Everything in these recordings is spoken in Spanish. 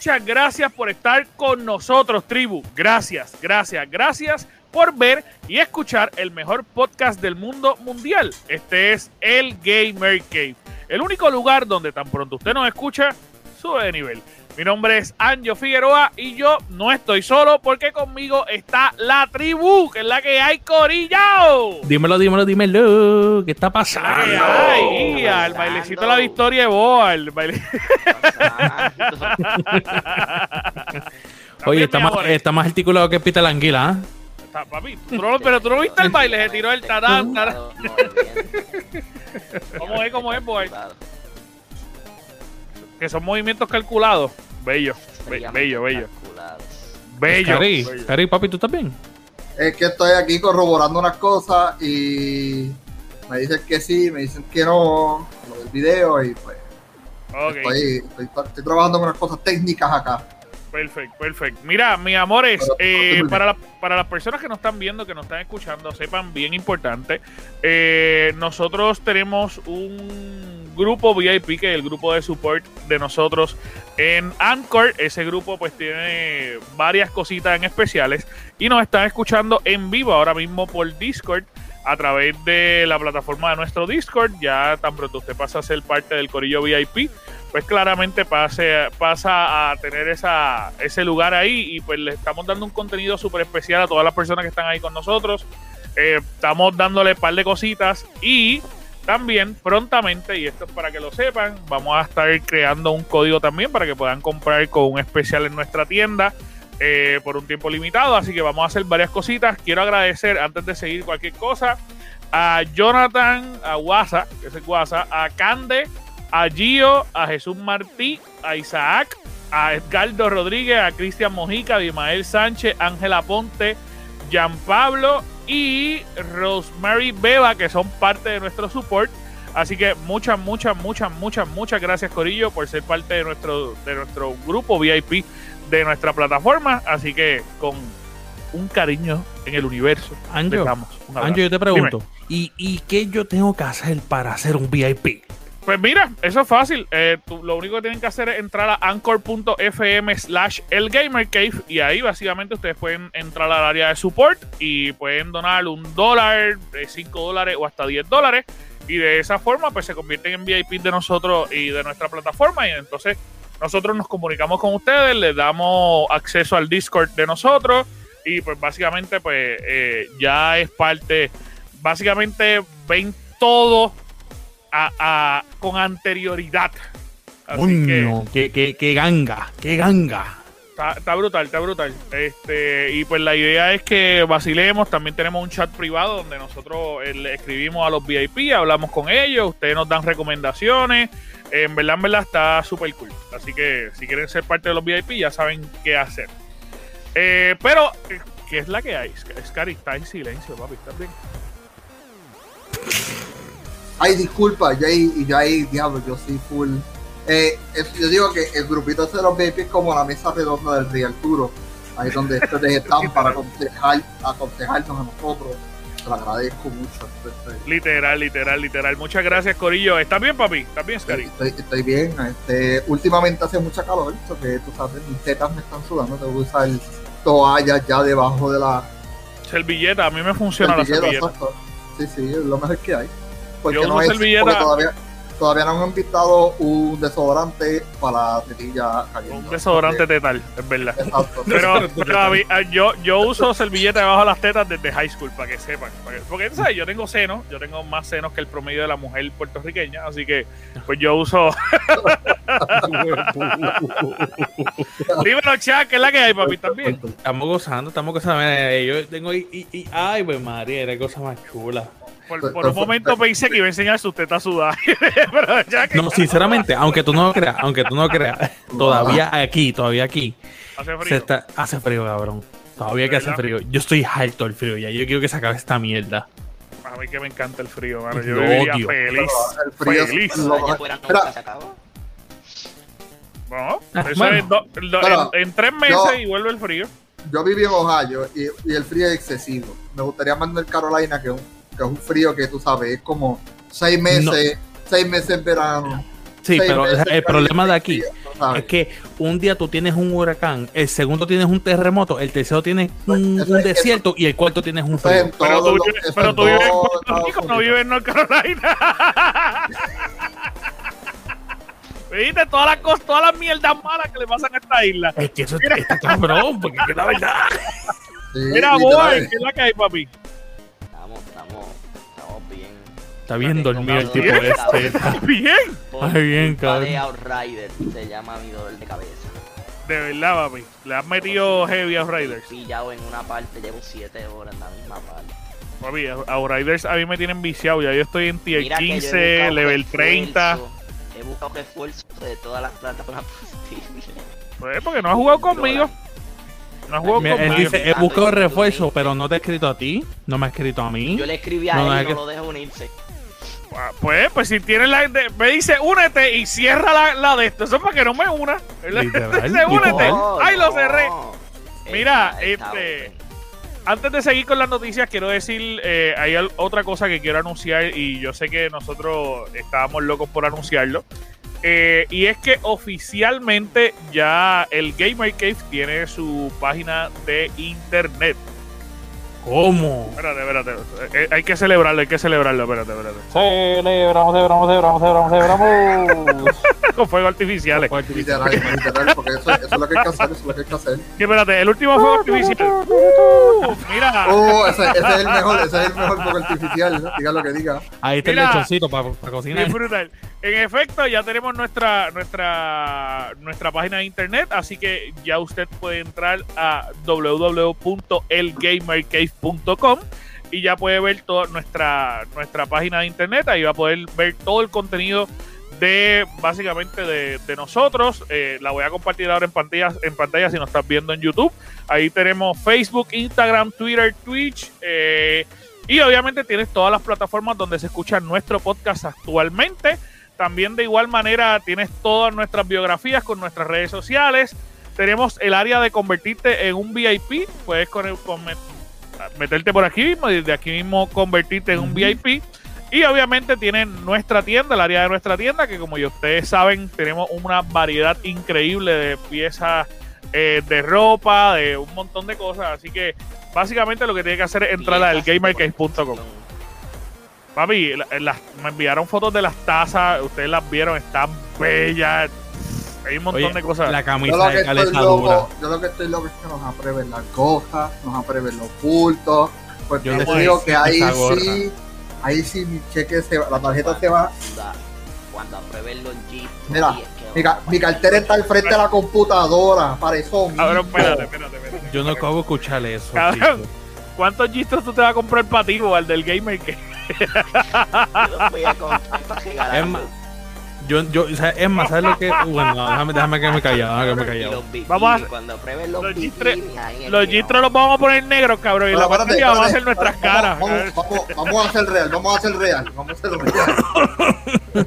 Muchas gracias por estar con nosotros, tribu. Gracias, gracias, gracias por ver y escuchar el mejor podcast del mundo mundial. Este es el Gamer Cave, el único lugar donde tan pronto usted nos escucha, sube de nivel. Mi nombre es Anjo Figueroa y yo no estoy solo porque conmigo está la tribu, que es la que hay corillao. Dímelo, dímelo, dímelo. ¿Qué está pasando? ¿Qué hay? Ya, el bailecito de la victoria de Boa. El baile... Oye, está más, está más articulado que Peter Anguila, ¿eh? Está, papi, tú no- pero tú no viste el baile, se tiró el tarán, tarán. ¿Cómo es, cómo es, boy? Que son movimientos calculados. Bello, be- bello, bello. Bello. Cari, bello. Cari, papi, ¿tú estás bien? Es que estoy aquí corroborando unas cosas y me dicen que sí, me dicen que no, lo del video y pues Ok, estoy, estoy, estoy trabajando con unas cosas técnicas acá. perfecto, perfecto. Mira, mis amores, Pero- eh, para, la- para las personas que nos están viendo, que nos están escuchando, sepan bien importante, eh, nosotros tenemos un grupo VIP, que es el grupo de support de nosotros en Anchor. Ese grupo pues tiene varias cositas en especiales y nos están escuchando en vivo ahora mismo por Discord a través de la plataforma de nuestro Discord. Ya tan pronto usted pasa a ser parte del Corillo VIP, pues claramente pasa a tener ese lugar ahí y pues le estamos dando un contenido súper especial a todas las personas que están ahí con nosotros. Eh, estamos dándole un par de cositas y también prontamente, y esto es para que lo sepan, vamos a estar creando un código también para que puedan comprar con un especial en nuestra tienda eh, por un tiempo limitado. Así que vamos a hacer varias cositas. Quiero agradecer, antes de seguir cualquier cosa, a Jonathan, a Guasa, que es el Guasa, a Cande, a Gio, a Jesús Martí, a Isaac, a Edgardo Rodríguez, a Cristian Mojica, a Ismael Sánchez, Ángela Ponte, Jean Pablo y Rosemary Beba, que son parte de nuestro support. Así que muchas, muchas, muchas, muchas, muchas gracias, Corillo, por ser parte de nuestro, de nuestro grupo VIP de nuestra plataforma. Así que con un cariño en el universo. Anjo, les damos un abrazo. Anjo, yo te pregunto, ¿y, ¿y qué yo tengo que hacer para ser un VIP? Pues mira, eso es fácil. Eh, lo único que tienen que hacer es entrar a anchor.fm slash elgamercave y ahí básicamente ustedes pueden entrar al área de support y pueden donar un dólar, eh, cinco dólares o hasta 10 dólares y de esa forma pues se convierten en VIP de nosotros y de nuestra plataforma y entonces nosotros nos comunicamos con ustedes, les damos acceso al Discord de nosotros y pues básicamente pues eh, ya es parte, básicamente ven todo a- a- con anterioridad. Así que qué, qué ganga, qué ganga. está, está brutal, está brutal. Este, y pues la idea es que vacilemos. También tenemos un chat privado donde nosotros eh, le escribimos a los VIP, hablamos con ellos, ustedes nos dan recomendaciones. En verdad, en verdad está súper cool. Así que si quieren ser parte de los VIP, ya saben qué hacer. Eh, pero, eh, ¿qué es la que hay? Scary está en silencio, papi. ¿Estás bien? Ay, disculpa, yo ahí, y yo ahí, diablo, yo soy full. Eh, es- yo digo que el grupito de los VIP es como la mesa redonda del Real Turo, ahí donde ustedes están para aconsejar, aconsejarnos a nosotros. Te lo agradezco mucho. Literal, literal, literal. Muchas gracias, Corillo. ¿Estás bien, papi? ¿Estás bien, Scary? estoy, estoy bien. Este, últimamente hace mucha calor, eso que tú sabes, mis tetas me están sudando, tengo que usar toallas ya debajo de la Servilleta, a mí me funciona la servilleta, servilleta. exacto. Sí, sí, es lo mejor que hay. Porque Yo no es, porque todavía, todavía no han invitado un desodorante para la tetilla caliente. Un desodorante tetal, es verdad. Exacto. Pero, pero a mí- a- yo, yo uso servilleta debajo de las tetas desde high school, para que sepan. para que- porque, ¿sabes? Yo tengo senos, yo tengo más senos que el promedio de la mujer puertorriqueña, así que, pues yo uso. Dímelo, chat, que es la que hay, papi, también. Estamos gozando, estamos gozando. Yo tengo y, y- y- ay, pues María, era cosa más chula. Por, por un momento pensé que iba a enseñar sus tetas sudadas. pero ya que No, sinceramente, aunque tú no lo creas, aunque tú no lo creas, todavía aquí, todavía aquí, hace se frío. está, hace frío, cabrón. Todavía que hace frío. Yo estoy harto del frío ya. Yo quiero que se acabe esta mierda. A mí que me encanta el frío, mano. Yo viviría odio. feliz. el frío es Feliz. No, Ah, eso bueno. es do- do- Pero, en, en tres meses yo- y vuelve el frío. yo viví en Ohio y, y el frío es excesivo. Me gustaría más North Carolina, que es, un, que es un frío que tú sabes, es como seis meses, seis meses en verano. Sí, pero meses el problema de frío. aquí. Es que un día tú tienes un huracán, el segundo tienes un terremoto, el tercero tienes un, Eso un es- desierto y el cuarto tienes un frío. Pero tú, los- vives- pero en tú vives en todos Puerto Rico, no vives en North Carolina. ¿Viste? Todas las cosas, todas las mierdas malas que le pasan a esta isla. Es que eso está, cabrón, porque es que la verdad. Sí, Mira, boy, ¿qué es la que hay, papi? Está bien dormido el tipo Bien. este. Bien. Por Ay, bien, culpa de cabrón. Outrider se llama mi dolor de cabeza. De verdad, papi. Le has metido heavy a Riders. Pillado en una parte, llevo 7 horas en la misma parte. Papi, a Riders a mí me tienen viciado. Ya yo estoy en tier Mira que yo he 15, buscado level 30. refuerzo, He buscado refuerzo de todas las plataformas posibles. Pues porque no has jugado conmigo. No has jugado Mira, él conmigo. dice, he buscado refuerzo, pero no te he escrito a ti, no me ha escrito a mí. Yo le escribí a No, él y no lo dejo unirse. Ah, Pues, pues si tienes la. de- me dice únete y cierra la, la de esto. Eso es para que no me una. Literal, dice únete. ¡Ay, lo cerré! Mira, Está- este-. Antes de seguir con las noticias, quiero decir, eh, hay otra cosa que quiero anunciar y yo sé que nosotros estábamos locos por anunciarlo. Eh, y es que oficialmente ya el Gamer Cave tiene su página de internet. ¿Cómo? Espérate, espérate. Eh, hay que celebrarlo, hay que celebrarlo. Espérate, espérate. Celebramos, celebramos, celebramos, celebramos, celebramos. Con fuegos artificiales. Literal, literal, porque eso, eso es lo que hay que hacer, eso es lo que hay que hacer. Que espérate, el último fuego artificial. Mira, Oh, ese, ese es el mejor, ese es el mejor fuego artificial, ¿no? diga lo que diga. Ahí está Mira. el lechoncito para cocinar. Bien brutal. En efecto, ya tenemos nuestra, nuestra, nuestra página de internet, así que ya usted puede entrar a www.elgamercave.com y ya puede ver toda nuestra, nuestra página de internet. Ahí va a poder ver todo el contenido de básicamente de, de nosotros. Eh, la voy a compartir ahora en pantalla, en pantalla si nos estás viendo en YouTube. Ahí tenemos Facebook, Instagram, Twitter, Twitch. eh, y obviamente tienes todas las plataformas donde se escucha nuestro podcast actualmente. También de igual manera tienes todas nuestras biografías con nuestras redes sociales. Tenemos el área de convertirte en un VIP. Puedes con el- con met- meterte por aquí mismo y desde aquí mismo convertirte en un VIP. Y obviamente tienen nuestra tienda, el área de nuestra tienda, que como ya ustedes saben, tenemos una variedad increíble de piezas eh, de ropa, de un montón de cosas. Así que básicamente lo que tiene que hacer es entrar a Piezas elgamercase.com. Papi, la- me enviaron fotos de las tazas, ustedes las vieron, están bellas. Hay un montón Oye, de cosas. La Yo camisa lo, que de yo lo que estoy loco es que nos aprueben las cosas, nos aprueben los bultos. Porque Yo yo te digo que ahí sí, ahí sí mi cheque se va, la tarjeta se va. Cuando, cuando aprueben los G. Mira, Mi, ca- mi cartera está al frente de la computadora, para eso Cabrón, mismo. espérate, espérate, espérate. Yo no acabo de escuchar eso. ¿Cuántos gistros tú te vas a comprar para ti o al del gamer que Yo los voy a comprar para regalar. Es más, yo, yo, o sea, es más, ¿sabes lo que? Bueno, no, déjame, déjame que me callado, déjame que me callado. Vamos a- cuando aprueben los, los G3 los los vamos a poner negros, cabrón? Y la espérate, pantalla vamos a hacer nuestras vamos, caras. Vamos, vamos, vamos a hacer real, vamos a hacer real, vamos a hacer real.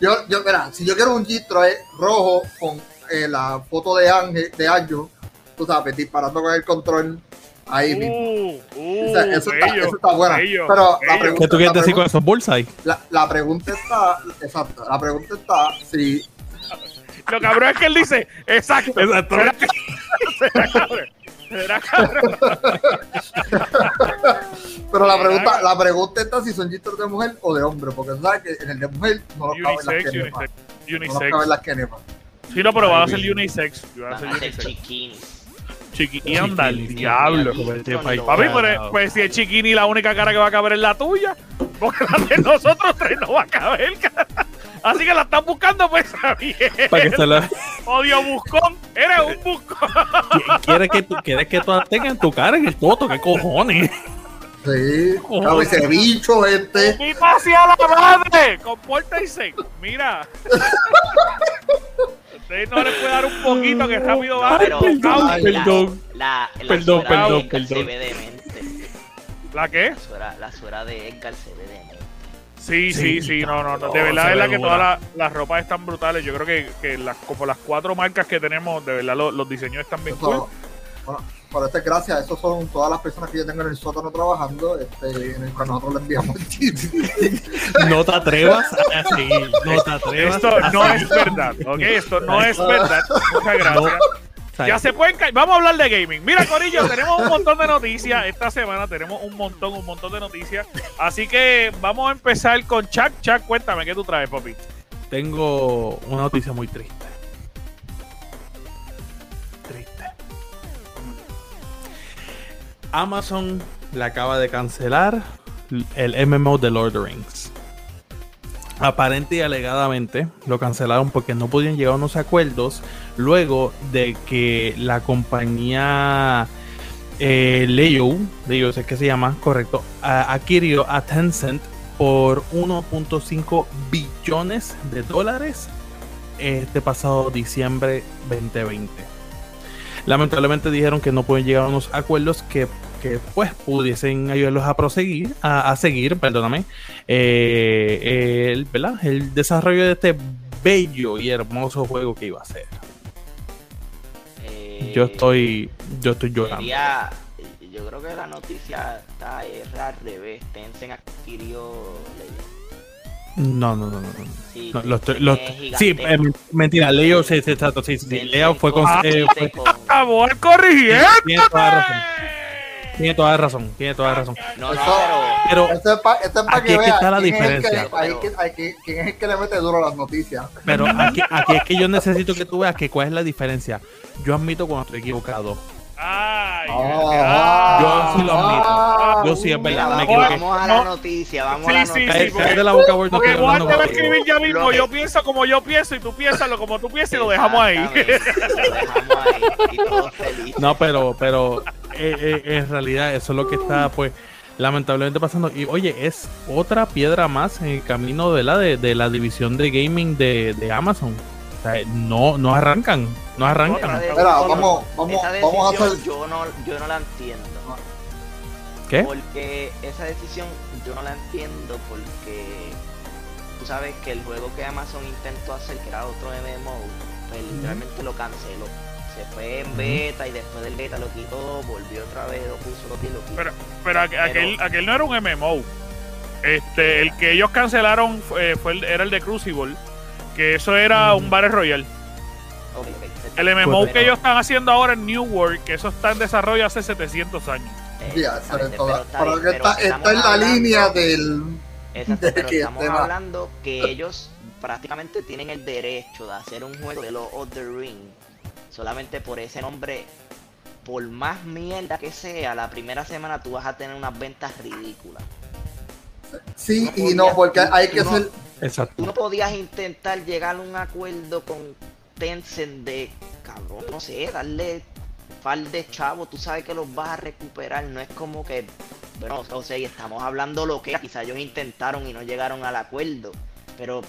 yo, yo, mira, si yo quiero un gistro es rojo con eh, la foto de Ángel, de Anjo, tú sabes, disparando con el control ahí mismo. Uh, uh, eso, está, bello, eso está buena. bello, pero la bello. pregunta, ¿Qué tú quieres la decir con esos bullseye? la, la pregunta está, exacto, la pregunta está si Lo cabrón es que él dice, exacto. Exacto. ¿Será, será cabrón? ¿Será cabrón? Pero la pregunta, la pregunta está si son gistros de mujer o de hombre, porque tú sabes que en el de mujer no nos caben las Unisex, unisex. No Unisex. caben las kenepas. Sí, no, pero van a ser unisex. Van a van ser a ser unisex. Chiquinis. Chiqui, y anda el Chiquini, diablo. chiquini. Papi, pues, pues si es chiquini, la única cara que va a caber es la tuya. Porque la de nosotros tres no va a caber, cara. Así que la están buscando, pues, bien. Para que se la... Odio buscón. Eres un buscón. ¿Quieres que, tú, ¿Quieres que todas tengan tu cara en el toto? ¿Qué cojones? Sí, a ese bicho este. ¡Y hacia la madre! Compórtense. Mira. Ustedes no les puede dar un poquito que rápido va. Pero perdón, la- perdón. La, la, Perdón, suera de perdón, Edgar se perdón. ve demente. ¿La qué? La suera, la suera de Edgar se ve demente. Sí, sí, Sí, sí, no, no, no. De verdad, es la que todas las, las ropas están brutales. Yo creo que, que las, como las cuatro marcas que tenemos, de verdad, los, los diseños están bien cool. Bueno, por esta gracias, esos son todas las personas que yo tengo en el sótano trabajando, este, en el cual nosotros le enviamos. No te atrevas a seguir. No te atrevas Esto a no seguir. es verdad, ¿ok? Esto no es verdad. Muchas gracias. Ya se pueden ca- Vamos a hablar de gaming. Mira, Corillo, tenemos un montón de noticias. Esta semana tenemos un montón, un montón de noticias. Así que vamos a empezar con Chuck. Chuck, cuéntame qué tú traes, papi. Tengo una noticia muy. Triste. Amazon le acaba de cancelar el MMO de Lord of the Rings. Aparente y alegadamente lo cancelaron porque no podían llegar a unos acuerdos luego de que la compañía eh, Leo, Leo es que se llama, correcto, adquirió a Tencent por 1.5 billones de dólares este pasado diciembre 2020. Lamentablemente dijeron que no pueden llegar a unos acuerdos que, que, pues pudiesen ayudarlos a proseguir, a, a seguir, perdóname, eh, el, ¿verdad? el desarrollo de este bello y hermoso juego que iba a ser. Eh, Yo estoy, yo estoy llorando. sería- yo creo que la noticia está es al revés. Tencent adquirió Legend. No, no, no, no. no. Sí, No, lo estoy- Tencent lo- es sí, eh, mentira, Leo, sí, sí, exacto, sí, sí, Leo fue con, eh, fue- Acabó el corrigiendo. tiene toda la razón, tiene toda la razón, tiene toda la razón. No, no, Eso- pero Pero, Esto es para Aquí que es que vean está la quién es que- diferencia. quién es el que le mete duro a las noticias. pero aquí, aquí es que yo necesito que tú veas que cuál es la diferencia. Yo admito cuando estoy equivocado. Ay, Ah, Yo sí lo admito. ah, Yo sí, es verdad, mira, me vamos, equivoqué. vamos a la noticia, vamos a Sí, la sí, noticia. sí, Cállate porque- de la boca, Porque estoy Juan te va a escribir ya mismo. Lo Yo pienso como yo pienso y tú piénsalo como tú piensas y lo dejamos ahí. Lo dejamos ahí y. No, pero, pero eh, eh, en realidad eso es lo que está, pues, lamentablemente pasando. Y oye, es otra piedra más en el camino de la, de, de la división de gaming de, de Amazon. O sea, no, no arrancan, no arrancan. decisión- Mira, vamos- vamos- esa vamos a decisión hacer- Yo no, yo no la entiendo. ¿Qué? Porque esa decisión yo no la entiendo porque tú sabes que el juego que Amazon intentó hacer, que era otro MMO, pues literalmente lo canceló. Se fue en beta y después del beta lo quitó, volvió otra vez, lo puso, lo quitó, lo quitó. Pero, pero aqu- aquel, aquel no era un MMO. Este, el que ellos cancelaron fue, fue el- era el de Crucible. Que eso era un Battle Royale. Ok, ok. El MMO Correcto. que ellos están haciendo ahora en New World, que eso está en desarrollo hace 700 años. Ya, pero está Pero en la hablando- línea del. Exacto, de pero que estamos tema- hablando que ellos prácticamente tienen el derecho de hacer un juego de los of the Ring solamente por ese nombre. Por más mierda que sea, la primera semana tú vas a tener unas ventas ridículas. Sí No y no, porque hay que ser. Exacto. Tú no podías intentar llegar a un acuerdo con Tencent de, cabrón, no sé, darle par de chavos, tú sabes que los vas a recuperar, no es como que, bueno, o sea, y estamos hablando lo que quizá ellos intentaron y no llegaron al acuerdo, pero,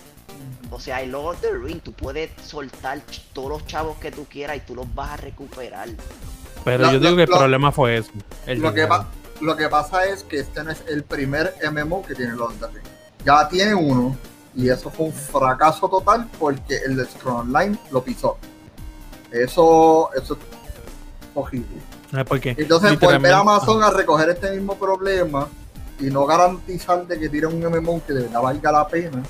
o sea, el Lord of the Ring, tú puedes soltar todos los chavos que tú quieras y tú los vas a recuperar. Pero Lo- yo digo lo- que el lo- problema fue eso. el Lo que, lo pasa es que este no es el primer MMO que tiene los Ring. Ya tiene uno. Y eso fue un fracaso total porque el de Scroll Online lo pisó. Eso, eso es horrible. Eh, Porque Entonces, volver a Amazon a recoger este mismo problema y no garantizar de que tiren un MMO que de verdad valga la pena.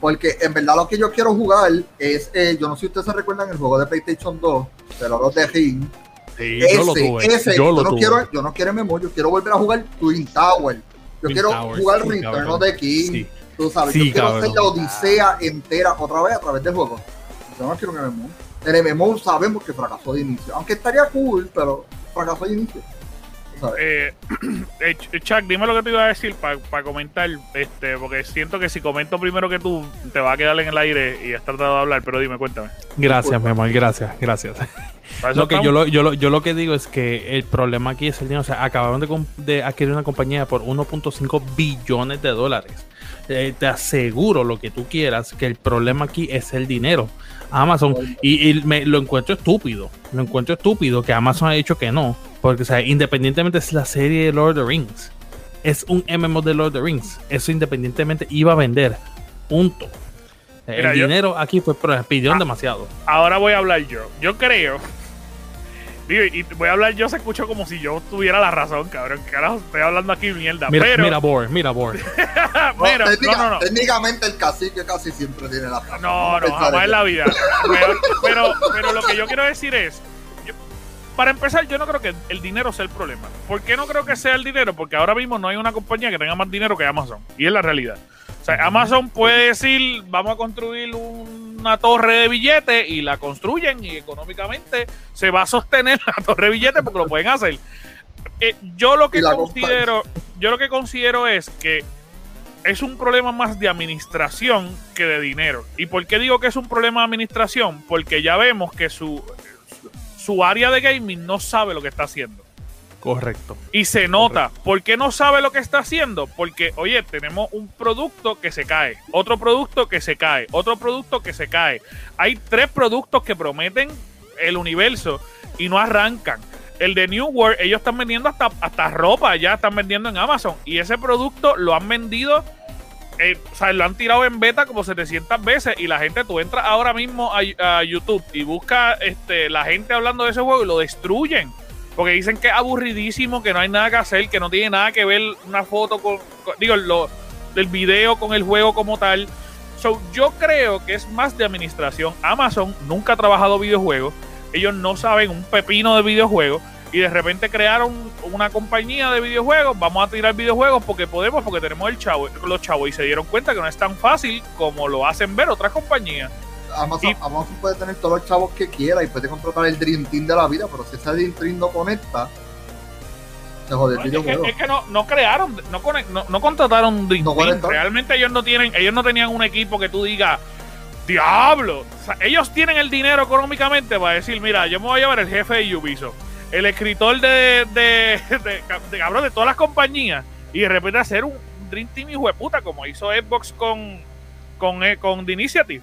Porque en verdad lo que yo quiero jugar es, eh, yo no sé si ustedes se recuerdan el juego de PlayStation 2, de los de Ring. Sí, ese, yo lo tuve. ese, yo yo, lo no tuve. quiero, yo no quiero MMO, yo quiero volver a jugar Twin Tower. Yo Twin quiero Towers, jugar Return of the King. Sí. Tú sabes, Sí, yo quiero cabrón. hacer la Odisea entera otra vez a través del juego. Yo no quiero un MMO. El MMO sabemos que fracasó de inicio. Aunque estaría cool, pero fracasó de inicio. Eh, eh, Ch- Chuck, dime lo que te iba a decir para comentar, este, porque siento que si comento primero que tú, te va a quedar en el aire y has tratado de hablar, pero dime, cuéntame. Gracias, mi amor, gracias, gracias. Lo que yo lo, yo, lo, yo lo que digo es que el problema aquí es el dinero. O sea, acabaron de, de adquirir una compañía por 1.5 billones de dólares. Eh, te aseguro lo que tú quieras, que el problema aquí es el dinero. Amazon, y, y me, lo encuentro estúpido. Lo encuentro estúpido que Amazon ha dicho que no. Porque, o sea, independientemente es la serie de Lord of the Rings. Es un MMO de Lord of the Rings. Eso independientemente iba a vender. Punto. El Mira, yo- dinero aquí fue, pero pidieron Ah. demasiado. Ahora voy a hablar yo. Yo creo Digo, y voy a hablar yo, se escucho como si yo tuviera la razón, cabrón. Carajo, estoy hablando aquí mierda. Mira, pero, mira, Bor, mira, Bor. mira, técnica- no, no, no. Técnicamente el cacique casi siempre tiene la razón. No, no, jamás en la vida. Pero, pero, pero lo que yo quiero decir es, yo- para empezar, yo no creo que el dinero sea el problema. ¿Por qué no creo que sea el dinero? Porque ahora mismo no hay una compañía que tenga más dinero que Amazon. Y es la realidad. O sea, Amazon puede decir, vamos a construir una torre de billetes y la construyen y económicamente se va a sostener la torre de billetes porque lo pueden hacer. Eh, yo lo que considero, yo lo que considero es que es un problema más de administración que de dinero. ¿Y por qué digo que es un problema de administración? Porque ya vemos que su, su área de gaming no sabe lo que está haciendo. Correcto. Y se nota. ¿Por qué no sabe lo que está haciendo? Porque, oye, tenemos un producto que se cae, otro producto que se cae, otro producto que se cae. Hay tres productos que prometen el universo y no arrancan. El de New World, ellos están vendiendo hasta, hasta ropa, ya están vendiendo en Amazon. Y ese producto lo han vendido, eh, o sea, lo han tirado en beta como 700 veces. Y la gente, tú entras ahora mismo a, a YouTube y buscas este, la gente hablando de ese juego y lo destruyen. Porque dicen que es aburridísimo, que no hay nada que hacer, que no tiene nada que ver una foto con, digo, lo, del video con el juego como tal. So, yo creo que es más de administración. Amazon nunca ha trabajado videojuegos. Ellos no saben un pepino de videojuegos. Y de repente crearon una compañía de videojuegos. Vamos a tirar videojuegos porque podemos, porque tenemos el chavo, los chavos. Y se dieron cuenta que no es tan fácil como lo hacen ver otras compañías. Amazon, Y- Amazon puede tener todos los chavos que quiera y puede contratar el Dream Team de la vida, pero si ese Dream Team no conecta, se jode el No, es que, es que no, no crearon, no, no, no contrataron un Dream Team. Realmente ellos no tienen, ellos no tenían un equipo que tú digas, diablo. O sea, ellos tienen el dinero económicamente para decir, mira, yo me voy a llevar el jefe de Ubisoft, el escritor de, de, de, de, cabrón, de todas las compañías, y de repente hacer un Dream Team hijo de puta, como hizo Xbox con, con, eh, con The Initiative.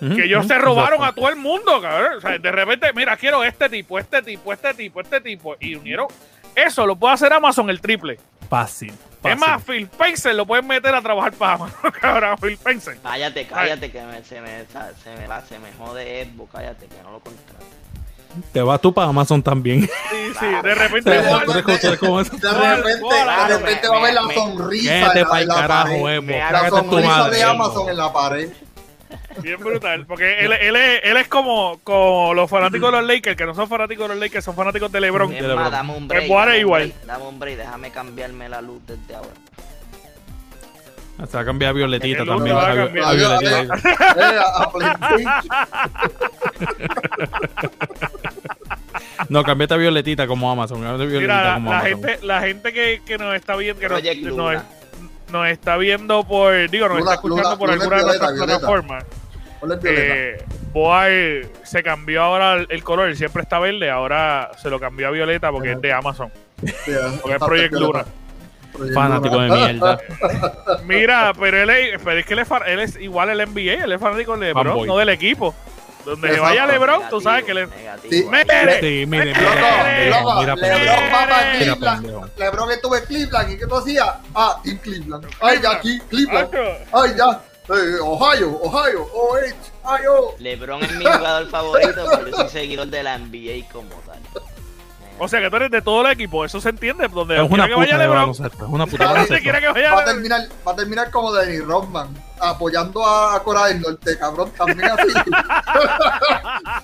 Que ellos se robaron a todo el mundo, cabrón. O sea, de repente, mira, quiero este tipo, este tipo, este tipo, este tipo. Y unieron. Eso lo puede hacer Amazon el triple. Fácil. Es más, Phil Spencer lo pueden meter a trabajar para Amazon, cabrón. Phil Spencer. Cállate, cállate, que me- se, me, se, me va, se me jode Xbox, cállate, que no lo contrato. Te vas tú para Amazon también. Sí, sí. De repente. De repente, de repente va a ver la me- sonrisa la, para el carajo, La Cágate en tu sonrisa de. Amazon en la pared. Bien brutal. Porque él, él, es, él es como, como los fanáticos de los Lakers, que no son fanáticos de los Lakers, son fanáticos de LeBron. Es más, dame un break. Dame un igual. break, Dame un break, déjame cambiarme la luz desde ahora. Se va a cambiar a Violetita también. a cambiar. Violetita. Eh, a- a PlayStation. No, cambiate a Violetita como Amazon. Violetita Mira, la, como la Amazon. gente, la gente que, que nos está viendo, que nos, Project nos- Luna. nos está viendo por, digo, nos está escuchando por alguna de nuestras plataformas. Eh, se cambió ahora el, el color, él siempre está verde, ahora se lo cambió a violeta porque es de Amazon. Porque es Project Luna. Fanático de mierda. Mira, pero él es, pero es que él es, él es igual el NBA, él es fanático de LeBron, no del equipo. Donde Exacto. vaya LeBron, tú sabes que le... negativo. Sí. ¡Mere! Sí, mire, mira, Loco, pendejo, loco, mira, LeBron estuvo en Cleveland. ¿Y qué tú hacías? Ah, Team Cleveland. Ay, ya aquí, Cleveland. Ay, ya. Eh, Ohio, Ohio, OH, Ohio. LeBron es mi jugador favorito, pero yo soy seguidor de la NBA como tal. O sea que tú eres de todo el equipo, eso se entiende. Donde Es una quiera que vaya puta de LeBron, baloncesto. Es una puta Donde quiera baloncesto. que vaya Va a terminar, va a terminar como Danny Rodman, apoyando a, a Corea del Norte, cabrón, también así.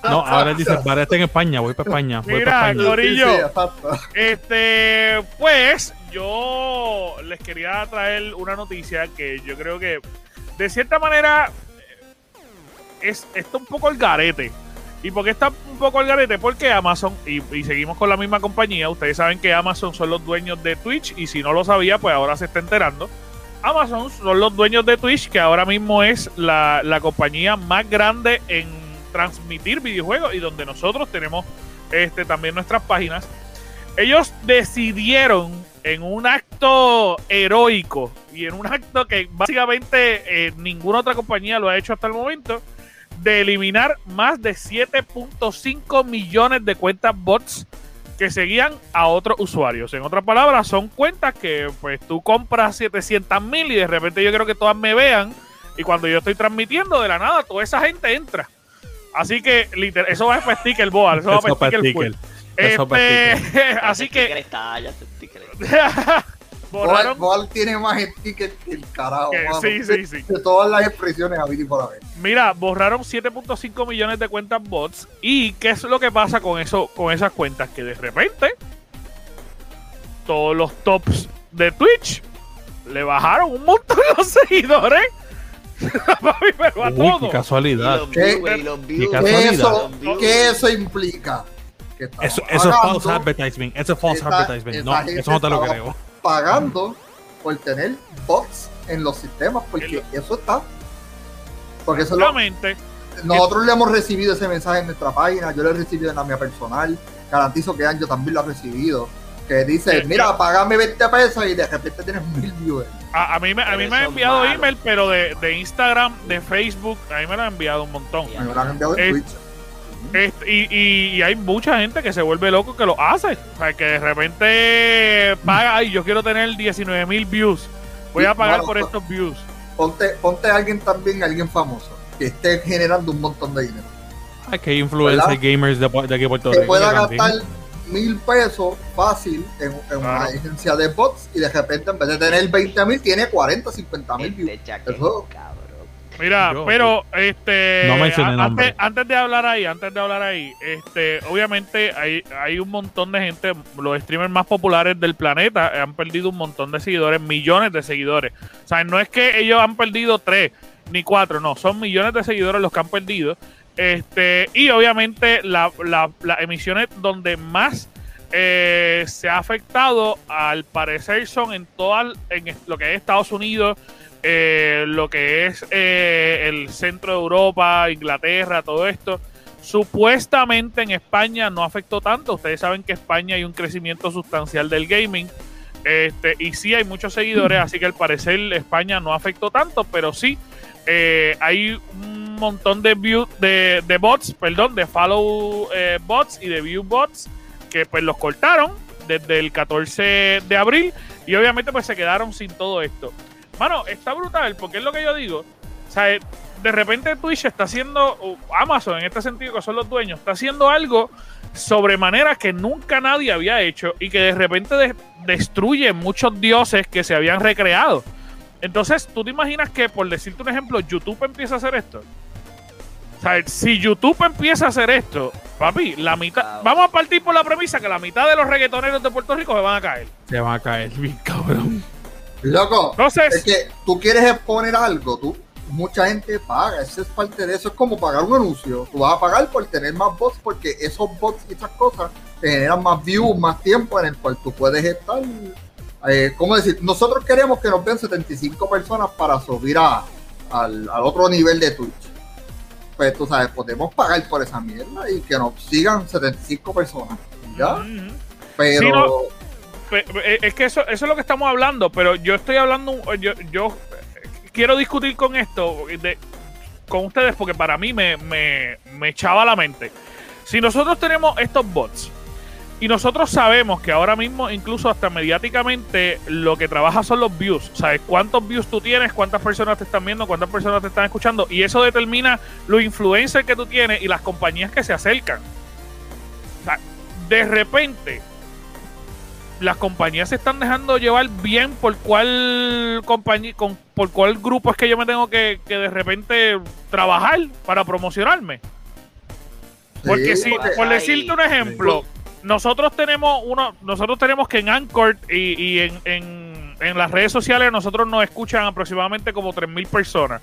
No, ahora él dice, para en España, voy para España. Voy Mira, para España. Corillo. Sí. Este, pues, yo les quería traer una noticia que yo creo que, de cierta manera, es está un poco el garete. ¿Y por qué está un poco el garete? Porque Amazon, y, seguimos con la misma compañía, ustedes saben que Amazon son los dueños de Twitch, y si no lo sabía, pues ahora se está enterando. Amazon son los dueños de Twitch, que ahora mismo es la, la compañía más grande en transmitir videojuegos y donde nosotros tenemos este, también nuestras páginas. Ellos decidieron en un acto heroico y en un acto que básicamente eh, ninguna otra compañía lo ha hecho hasta el momento, de eliminar más de 7.5 millones de cuentas bots que seguían a otros usuarios. En otras palabras, son cuentas que pues tú compras 700 mil y de repente yo quiero que todas me vean y cuando yo estoy transmitiendo de la nada, toda esa gente entra. Así que liter- eso va para sticker, boa, eso va Eso para para sticker. Eso Este, así que borraron. Boal tiene más stickers que el carajo. que- mano. sí, sí, sí. De todas las expresiones a y por haber. Mira, borraron 7.5 millones de cuentas bots. ¿Y qué es lo que pasa con eso, con esas cuentas? Que de repente todos los tops de Twitch le bajaron un montón los seguidores. Papi, pero a Uy, todos. qué Y casualidad. ¿Qué? views, y los views. Qué ¿Qué casualidad. eso. ¿Qué eso implica? Que Eso, eso es false advertisement. Eso es false Esa- advertisement. No, eso no te lo creo. Pagando por tener bots en los sistemas, porque eso está. Porque eso es lo, nosotros le hemos recibido ese mensaje en nuestra página, yo lo he recibido en la mía personal, garantizo que Anjo también lo ha recibido, que dice, mira, pagame 20 pesos y de repente tienes mil viewers. a, a mí me, a mí me han enviado email, pero de, de Instagram, de Facebook, a mí me lo han enviado un montón. Me lo han enviado en Twitch. Este, y, y- y hay mucha gente que se vuelve loco que lo hace. O sea, que de repente paga, ay, yo quiero tener 19 mil views. Voy a pagar claro, por estos views. Ponte, ponte a alguien también, alguien famoso, que esté generando un montón de dinero. Ay, que influencer ¿Verdad? gamers de, de aquí Puerto Que Rico. pueda también. gastar mil pesos fácil en, en una Claro. agencia de bots y de repente en vez de tener 20 mil tiene 40, 50 mil views. Este chaqueta, Eso- cabrón. Mira, Yo, pero este No mencioné antes, antes de hablar ahí, antes de hablar ahí, este, obviamente hay, hay un montón de gente, los streamers más populares del planeta han perdido un montón de seguidores, millones de seguidores. O sea, no es que ellos han perdido tres ni cuatro, no, son millones de seguidores los que han perdido. Este, y obviamente la- la- las emisiones donde más eh, se ha afectado, al parecer, son en toda en lo que es Estados Unidos, eh, lo que es eh, el centro de Europa, Inglaterra, todo esto. Supuestamente en España no afectó tanto. Ustedes saben que España hay un crecimiento sustancial del gaming. Este, y sí hay muchos seguidores, así que al parecer España no afectó tanto, pero sí eh, hay un montón de view, de, de bots, perdón, de follow eh, bots y de view bots que pues los cortaron desde el 14 de abril y obviamente pues se quedaron sin todo esto. Mano, está brutal porque es lo que yo digo. O sea, eh, de repente Twitch está haciendo, o Amazon en este sentido que son los dueños, está haciendo algo sobremanera que nunca nadie había hecho y que de repente de- destruye muchos dioses que se habían recreado. Entonces, ¿tú te imaginas que, por decirte un ejemplo, YouTube empieza a hacer esto? O sea, si YouTube empieza a hacer esto, papi, la mitad. Wow. Vamos a partir por la premisa que la mitad de los reggaetoneros de Puerto Rico se van a caer. Se van a caer bien cabrón. Loco, es Entonces, que tú quieres exponer algo, tú, mucha gente paga, eso es parte de eso, es como pagar un anuncio, tú vas a pagar por tener más bots porque esos bots y esas cosas te generan más views, más tiempo en el cual tú puedes estar, eh, ¿cómo decir? Nosotros queremos que nos vean 75 personas para subir a, al, al otro nivel de Twitch. Pues tú sabes, podemos pagar por esa mierda y que nos sigan 75 personas, ¿ya? Pero... No. Pe- es que eso, eso es lo que estamos hablando, pero yo estoy hablando, yo, eh, quiero discutir con esto con ustedes porque para mí me, me, me echaba la mente. Si nosotros tenemos estos bots y nosotros sabemos que ahora mismo, incluso hasta mediáticamente, lo que trabaja son los views. ¿Sabes cuántos views tú tienes? ¿Cuántas personas te están viendo? ¿Cuántas personas te están escuchando? Y eso determina los influencers que tú tienes y las compañías que se acercan. O sea, de repente, las compañías se están dejando llevar bien por cuál compañía, con, por cuál grupo es que yo me tengo que, que de repente trabajar para promocionarme. Porque Sí, si, porque- por decirte un ejemplo, nosotros tenemos uno, nosotros tenemos que en Anchor y, y en, en, en las redes sociales nosotros nos escuchan aproximadamente como 3.000 personas.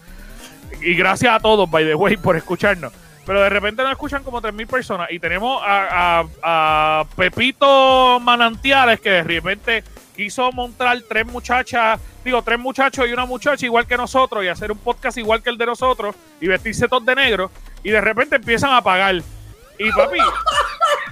Y gracias a todos, by the way, por escucharnos. Pero de repente nos escuchan como 3.000 personas y tenemos a, Pepito Manantiales que de repente quiso montar tres muchachas, digo, tres muchachos y una muchacha igual que nosotros y hacer un podcast igual que el de nosotros y vestirse todos de negro y de repente empiezan a pagar. Y papi,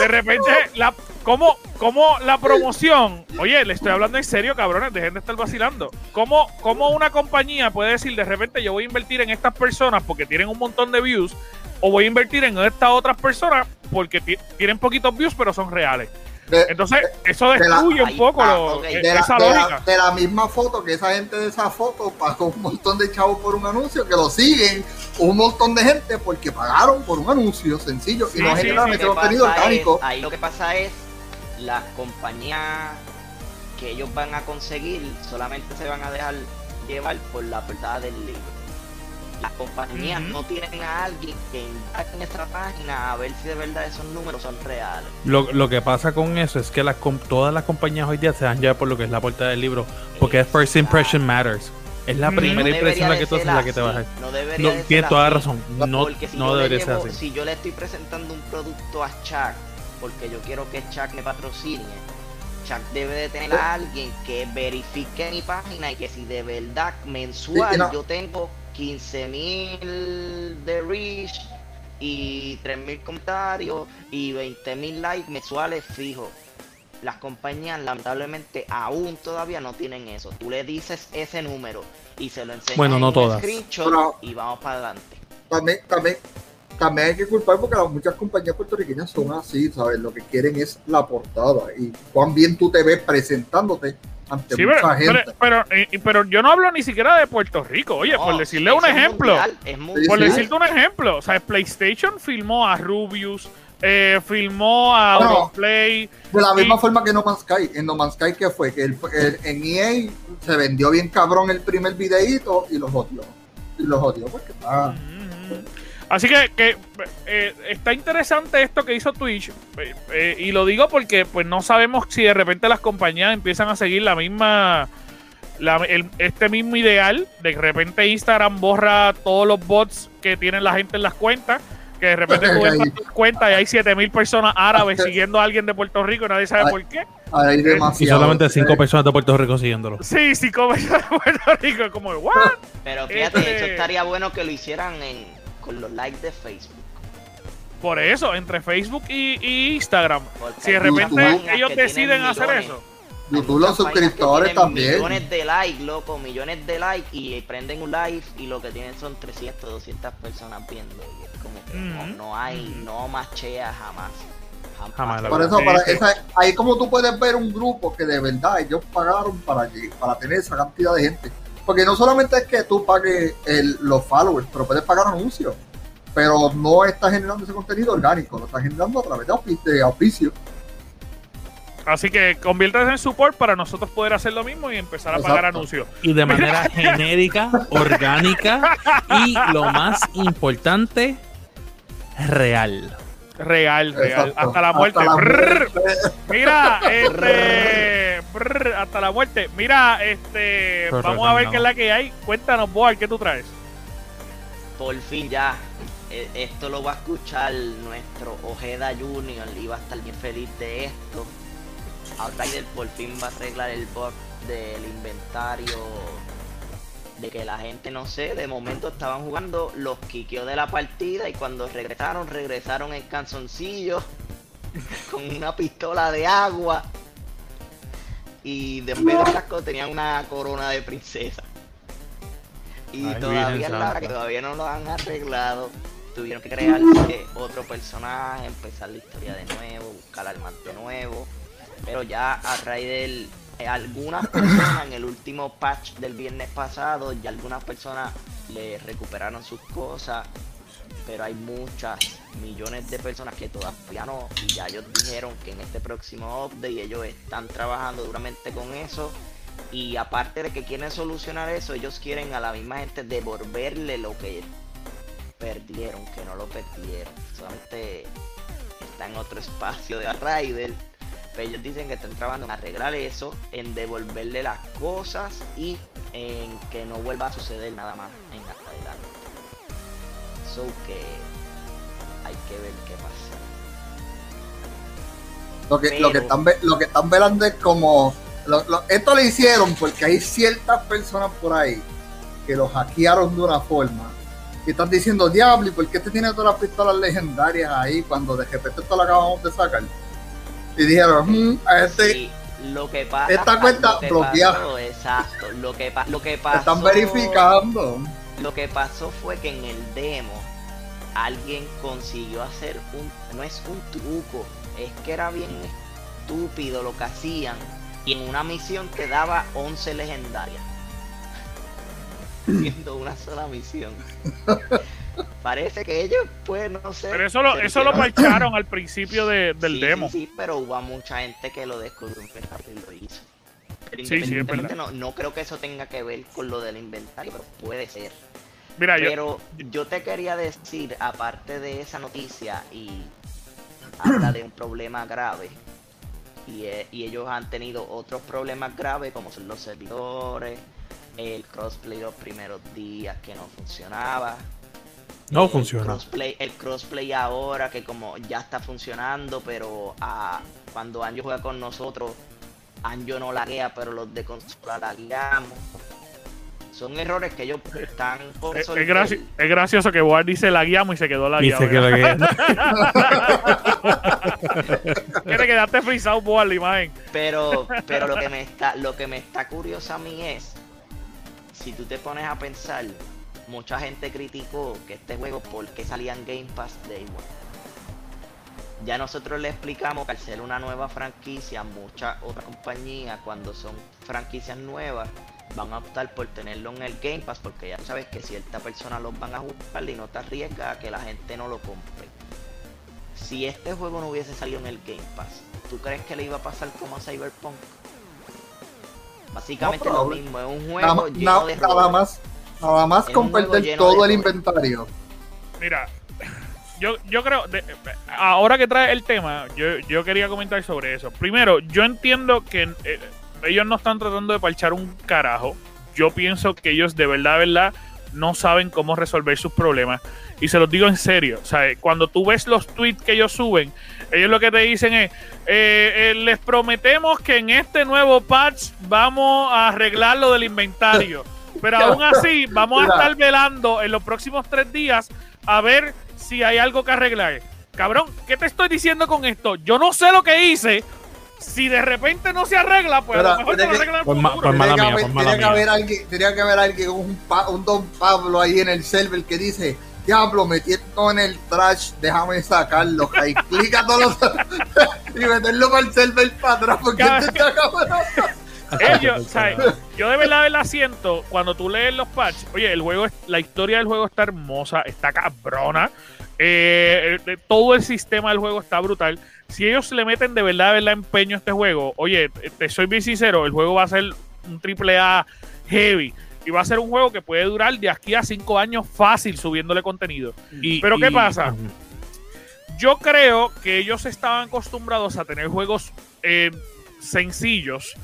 de repente, la, ¿cómo, cómo la promoción? Oye, le estoy hablando en serio, cabrones, dejen de estar vacilando. ¿Cómo, ¿Cómo una compañía puede decir de repente yo voy a invertir en estas personas porque tienen un montón de views? O voy a invertir en estas otras personas porque ti- tienen poquitos views pero son reales. de- Entonces, eso de la- destruye un poco lo- e- de la, esa de la- lógica. de la misma foto que esa gente de esa foto pagó un montón de chavos por un anuncio que lo siguen un montón de gente porque pagaron por un anuncio sencillo y Sí, no sí, generaron ese contenido orgánico. es- ahí lo que pasa es las compañías que ellos van a conseguir solamente se van a dejar llevar por la verdad del libro. Las compañías Ujú. no tienen a alguien que indague en esa página a ver si de verdad esos números son reales. Lo, lo que pasa con eso es que las, com- todas las compañías hoy día se dan ya por lo que es la portada del libro, porque es first impression matters. Es la primera No impresión la que tú haces ser la que te vas a No debería No, de ser tienes toda la razón. No, Porque si no debería ser llevo- así. Si yo le estoy presentando un producto a Chuck, porque yo quiero que Chuck me patrocine, Chuck debe de tener a alguien que verifique mi página y que si de verdad mensual Sí, y no. yo tengo 15.000 de reach y 3.000 comentarios y 20.000 likes mensuales fijos. Las compañías lamentablemente aún todavía no tienen eso. Tú le dices ese número y se lo enseñas Bueno, no en un todas. screenshot Pero- y vamos para adelante. También, también, también hay que culpar porque las muchas compañías puertorriqueñas son así, ¿sabes? Lo que quieren es la portada y cuán bien tú te ves presentándote ante Sí, mucha pero, gente. pero, pero, eh, pero yo no hablo ni siquiera de Puerto Rico. Oye, No, por decirle un ejemplo, mundial, es mundial. por decirte un ejemplo, o sea, PlayStation filmó a Rubius, eh, filmó a Bueno. Auronplay. De la misma forma que No Man's Sky. En No Man's Sky, que fue? Que el- el- en EA se vendió bien cabrón el primer videíto y los odió. Y los odió porque está. Ujú. Así que, que, eh, está interesante esto que hizo Twitch eh, eh, y lo digo porque pues no sabemos si de repente las compañías empiezan a seguir la misma la- el- este mismo ideal de repente Instagram borra todos los bots que tienen la gente en las cuentas que de repente tú entras a tu cuenta y hay 7000 personas árabes siguiendo a alguien de Puerto Rico y nadie sabe por qué. Hay Y solamente cinco Eh, personas de Puerto Rico siguiéndolo. Sí, sí, como de Puerto Rico, es como, ¿what? Pero fíjate, Este- eso estaría bueno que lo hicieran en, con los likes de Facebook. Por eso, entre Facebook y, y Instagram, Porque si de repente ellos deciden hacer millones. eso. YouTube, los suscriptores también. Millones de likes, loco, millones de likes y prenden un live y lo que tienen son 300, 200 personas viendo. Y es como que no, Ujú, no hay, no machea jamás. Jamás, la Por verdad. eso, para esa- ahí como tú puedes ver un grupo que de verdad ellos pagaron para, para tener esa cantidad de gente. Porque no solamente es que tú pagues el- los followers, pero puedes pagar anuncios. Pero no estás generando ese contenido orgánico, lo estás generando a través de, auspicio. Así que conviértase en support para nosotros poder hacer lo mismo y empezar a pagar anuncios. Y de manera genérica, orgánica y lo más importante, real. Real, real. Exacto. Hasta la muerte. Hasta la Brrr. muerte. Mira, este. brrr, hasta la muerte. Mira, este. Pero vamos a ver no. qué es la que hay. Cuéntanos, Boal, ¿qué tú traes? Por fin ya, eh, esto lo va a escuchar nuestro Ojeda Junior y va a estar bien feliz de esto. Outrider por fin va a arreglar el bug del inventario de que la gente, no sé, de momento estaban jugando, los quiqueó de la partida y cuando regresaron, regresaron en canzoncillo con una pistola de agua y de en vez de casco tenían una corona de princesa. Y Ay, todavía la que todavía no lo han arreglado. Tuvieron que crearse otro personaje, empezar la historia de nuevo, buscar armas de nuevo. Pero ya a raíz del. eh, algunas personas en el último patch del viernes pasado, ya algunas personas le recuperaron sus cosas. Pero hay muchas, millones de personas que todavía no. Y ya ellos dijeron que en este próximo update ellos están trabajando duramente con eso. Y aparte de que quieren solucionar eso, ellos quieren a la misma gente devolverle lo que perdieron, que no lo perdieron. Solamente está en otro espacio de Raider. Pero ellos dicen que están trabajando en arreglar eso, en devolverle las cosas y en que no vuelva a suceder nada más en adelante. So que hay que ver qué pasa. Lo que, lo que, están, lo que están velando es como. lo- lo- esto lo hicieron porque hay ciertas personas por ahí que lo hackearon de una forma. Y están diciendo, Diablo, ¿y por qué te tiene todas las pistolas legendarias ahí cuando de repente esto lo acabamos de sacar? Y dijeron, "Mm, a este Sí, lo que pasa esta cuenta lo que bloqueada. pasó, exacto, lo que lo que pasó están verificando. Lo que pasó fue que en el demo alguien consiguió hacer un no es un truco, es que era bien estúpido lo que hacían y en una misión te daba 11 legendarias. haciendo una sola misión. Parece que ellos, pues, no sé. Pero eso lo, eso lo parcharon al principio de- del Sí, demo. Sí, sí, pero hubo mucha gente que lo descubrió y lo hizo. Pero Sí, sí, es independientemente verdad. no, no creo que eso tenga que ver con lo del inventario, pero puede ser. Mira, yo, Pero yo te quería decir, aparte de esa noticia y habla de un problema grave, y, eh, y ellos han tenido otros problemas graves como son los servidores, el crossplay los primeros días que no funcionaba. No el funciona. Crossplay, el crossplay ahora que como ya está funcionando, pero ah, cuando Anjo juega con nosotros, Anjo no laguea, pero los de consola lagueamos. Son errores que ellos están por es, es es gracioso que Ward dice la guiamos y se quedó la Y se queda que- Que te quedaste frisado por la imagen. Pero, pero lo que me está, lo que me está curioso a mí es, si tú te pones a pensar, mucha gente criticó que este juego porque salía en Game Pass Day One. Ya nosotros le explicamos que al ser una nueva franquicia, muchas otras compañías cuando son franquicias nuevas van a optar por tenerlo en el Game Pass porque ya sabes que cierta persona los van a jugar y no te arriesga a que la gente no lo compre. Si este juego no hubiese salido en el Game Pass, ¿tú crees que le iba a pasar como a Cyberpunk? Básicamente No, lo mismo, es un Nada, juego na- lleno de nada más, nada más con perder todo el inventario. Mira, yo, yo creo, de- ahora que trae el tema, yo, yo quería comentar sobre eso. Primero, yo entiendo que eh, ellos no están tratando de parchar un carajo. Yo pienso que ellos de verdad, de verdad, no saben cómo resolver sus problemas. Y se los digo en serio. O sea, cuando tú ves los tweets que ellos suben, ellos lo que te dicen es, eh, eh, les prometemos que en este nuevo patch vamos a arreglar lo del inventario. Pero aún así, vamos a estar velando en los próximos tres días a ver si hay algo que arreglar. Cabrón, ¿qué te estoy diciendo con esto? Yo no sé lo que hice. Si de repente no se arregla, pues a Mira, lo mejor te tiene lo Pues ma- futuro. pues mala Tiene que mía, haber- pues mala tiene que mía. haber alguien, tenía que haber alguien, un, pa- un Don Pablo ahí en el server que dice, diablo, metí esto en el trash, déjame sacarlo, ahí clica todos los y meterlo para el server para atrás porque este está cabrón. Ellos, yo de verdad la siento cuando tú lees los patches. Oye, el juego, la historia del juego está hermosa, está cabrona. eh, eh, todo el sistema del juego está brutal. Si ellos le meten de verdad, de verdad empeño a este juego, oye, te soy bien sincero, el juego va a ser un triple A heavy. Y va a ser un juego que puede durar de aquí a cinco años fácil subiéndole contenido. Y- Pero ¿qué pasa? Yo creo que ellos estaban acostumbrados a tener juegos eh, sencillos.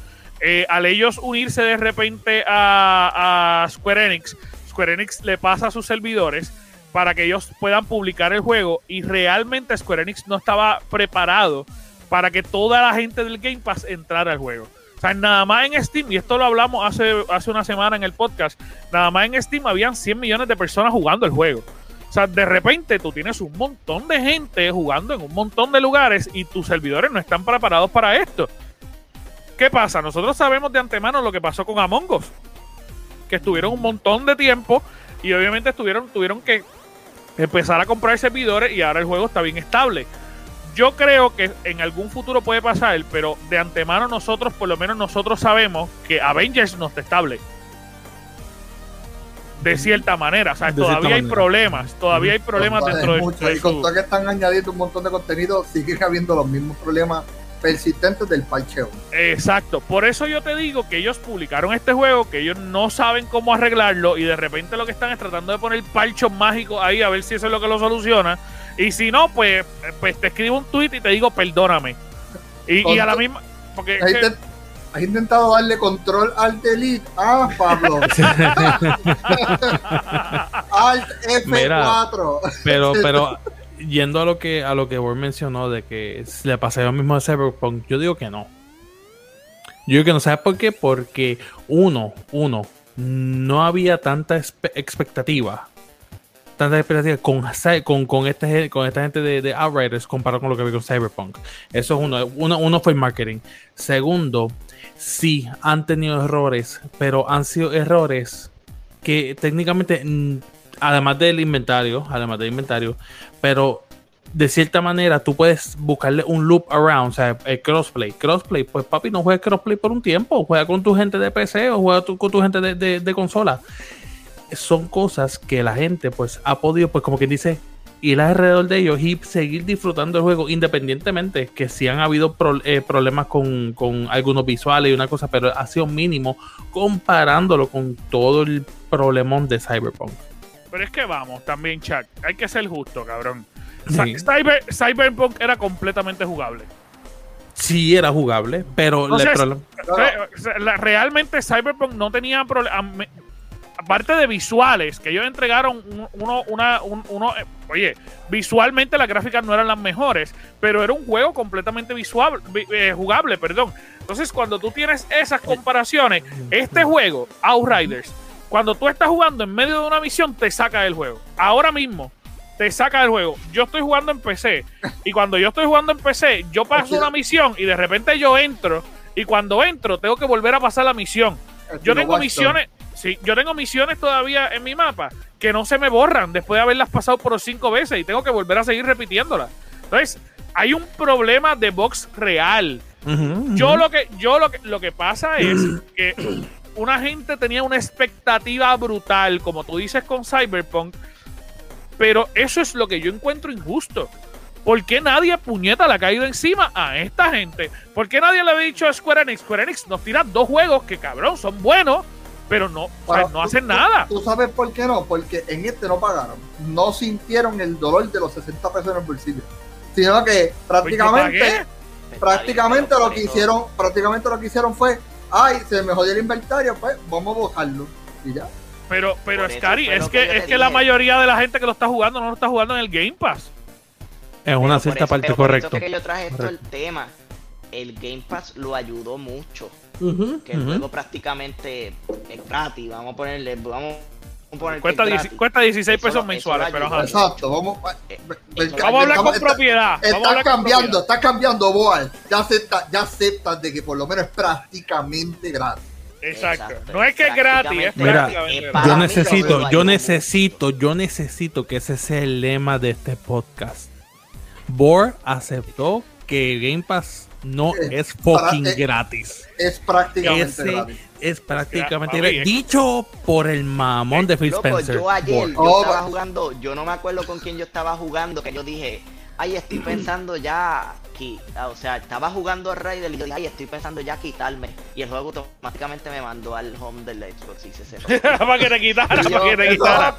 Eh, al ellos unirse de repente a, Square Enix, Square Enix le pasa a sus servidores para que ellos puedan publicar el juego y realmente Square Enix no estaba preparado para que toda la gente del Game Pass entrara al juego. O sea, nada más en Steam, y esto lo hablamos hace, hace una semana en el podcast, nada más en Steam habían 100 millones de personas jugando el juego. O sea, de repente tú tienes un montón de gente jugando en un montón de lugares y tus servidores no están preparados para esto. ¿Qué pasa? Nosotros sabemos de antemano lo que pasó con Among Us. Que estuvieron un montón de tiempo y obviamente estuvieron, tuvieron que empezar a comprar servidores y ahora el juego está bien estable. Yo creo que en algún futuro puede pasar, pero de antemano nosotros, por lo menos nosotros sabemos que Avengers no está estable. De cierta manera, o sea, todavía hay manera. problemas, todavía hay problemas dentro de, mucho, de y con su- todo que están añadiendo un montón de contenido, siguen habiendo los mismos problemas persistentes del parcheo. Exacto, por eso yo te digo que ellos publicaron este juego, que ellos no saben cómo arreglarlo y de repente lo que están es tratando de poner parchos mágicos ahí a ver si eso es lo que lo soluciona. Y si no, pues, pues te escribo un tweet y te digo perdóname. Y, y a la misma... Porque es ¿Has, que- intent- has intentado darle control al delete? Ah, Pablo. Alt F4. Pero, pero yendo a lo que a lo que Ward mencionó de que le pasaría lo mismo a Cyberpunk, yo digo que no. Yo digo que no, ¿sabes por qué? Porque uno, uno, no había tanta expectativa. Tanta expectativa con, con, con, esta, gen- con esta gente de, de Outriders comparado con lo que vi con Cyberpunk. Eso es uno. Uno, uno fue el marketing. Segundo, sí, han tenido errores, pero han sido errores que técnicamente, además del inventario, además del inventario, pero de cierta manera tú puedes buscarle un loop around, o sea, el crossplay. Crossplay, pues papi, no juegues crossplay por un tiempo, juega con tu gente de PC o juega tu- con tu gente de, de- de consola. son cosas que la gente pues ha podido, pues como quien dice, ir alrededor de ellos y seguir disfrutando el juego independientemente que si han habido pro- eh, problemas con, con algunos visuales y una cosa, pero ha sido mínimo comparándolo con todo el problemón de Cyberpunk. Pero es que vamos, también, Chuck. Hay que ser justo, cabrón. Sí. Cyber- Cyberpunk era completamente jugable. Sí era jugable, pero Entonces, problema... Re- realmente Cyberpunk no tenía problema. Aparte de visuales, que ellos entregaron un- uno, una, un- uno, eh, oye, visualmente las gráficas no eran las mejores, pero era un juego completamente visual, vi- eh, jugable, perdón. Entonces, cuando tú tienes esas comparaciones, este juego, Outriders, cuando tú estás jugando en medio de una misión, te saca del juego. Ahora mismo, te saca del juego. Yo estoy jugando en PC, y cuando yo estoy jugando en PC, yo paso una misión y de repente yo entro, y cuando entro, tengo que volver a pasar la misión. Yo tengo misiones, sí, yo tengo misiones todavía en mi mapa que no se me borran después de haberlas pasado por cinco veces y tengo que volver a seguir repitiéndolas. Entonces, hay un problema de box real. Yo lo que, yo lo que, lo que pasa es que una gente tenía una expectativa brutal, como tú dices con Cyberpunk, pero eso es lo que yo encuentro injusto. ¿Por qué nadie puñeta le ha caído encima a esta gente? ¿Por qué nadie le ha dicho a Square Enix? Square Enix nos tira dos juegos que cabrón son buenos, pero no, o sea, Bueno, no tú- hacen nada. ¿Tú sabes por qué no? Porque en este no pagaron. No sintieron el dolor de los 60 pesos en el bolsillo. Sino que prácticamente, pagué. prácticamente bien, lo que hicieron, prácticamente lo que hicieron fue, ay, se me jodió el inventario, pues vamos a botarlo. Y ya. Pero, pero Por Scary, es que, es que la mayoría de la gente que lo está jugando no lo está jugando en el Game Pass. Es una Pero por cierta eso- parte pero por eso correcto. que yo traje esto Correcto. el tema. El Game Pass lo ayudó mucho. Que el ujú. juego prácticamente es gratis. Vamos a ponerle, vamos Cuesta, es 10 gratis. cuesta 16 Eso pesos mensuales, pero ajá. Exacto, vamos. Eh, Vamos a hablar con está- propiedad. Estás cambiando, estás cambiando, Boal. Ya aceptas ya aceptas de que por lo menos es prácticamente gratis. Exacto. Exacto. No es que es gratis, es Prácticamente, Mira, eh, Yo necesito, yo necesito, yo necesito que ese sea el lema de este podcast. Board aceptó que Game Pass no Eh, es fucking para- eh, gratis. Es prácticamente Ese gratis. Es prácticamente Papi, gratis. es- Dicho por el mamón de Phil Loco, Spencer. yo ayer Board. yo Oh, estaba jugando, yo no me acuerdo con quién yo estaba jugando, que yo dije, ay, estoy pensando ya aquí, o sea, estaba jugando a Raider y yo dije, ay, estoy pensando ya quitarme. Y el juego automáticamente me mandó al home del Xbox y se cerró. para que te quitara, Y yo, para que te quitara.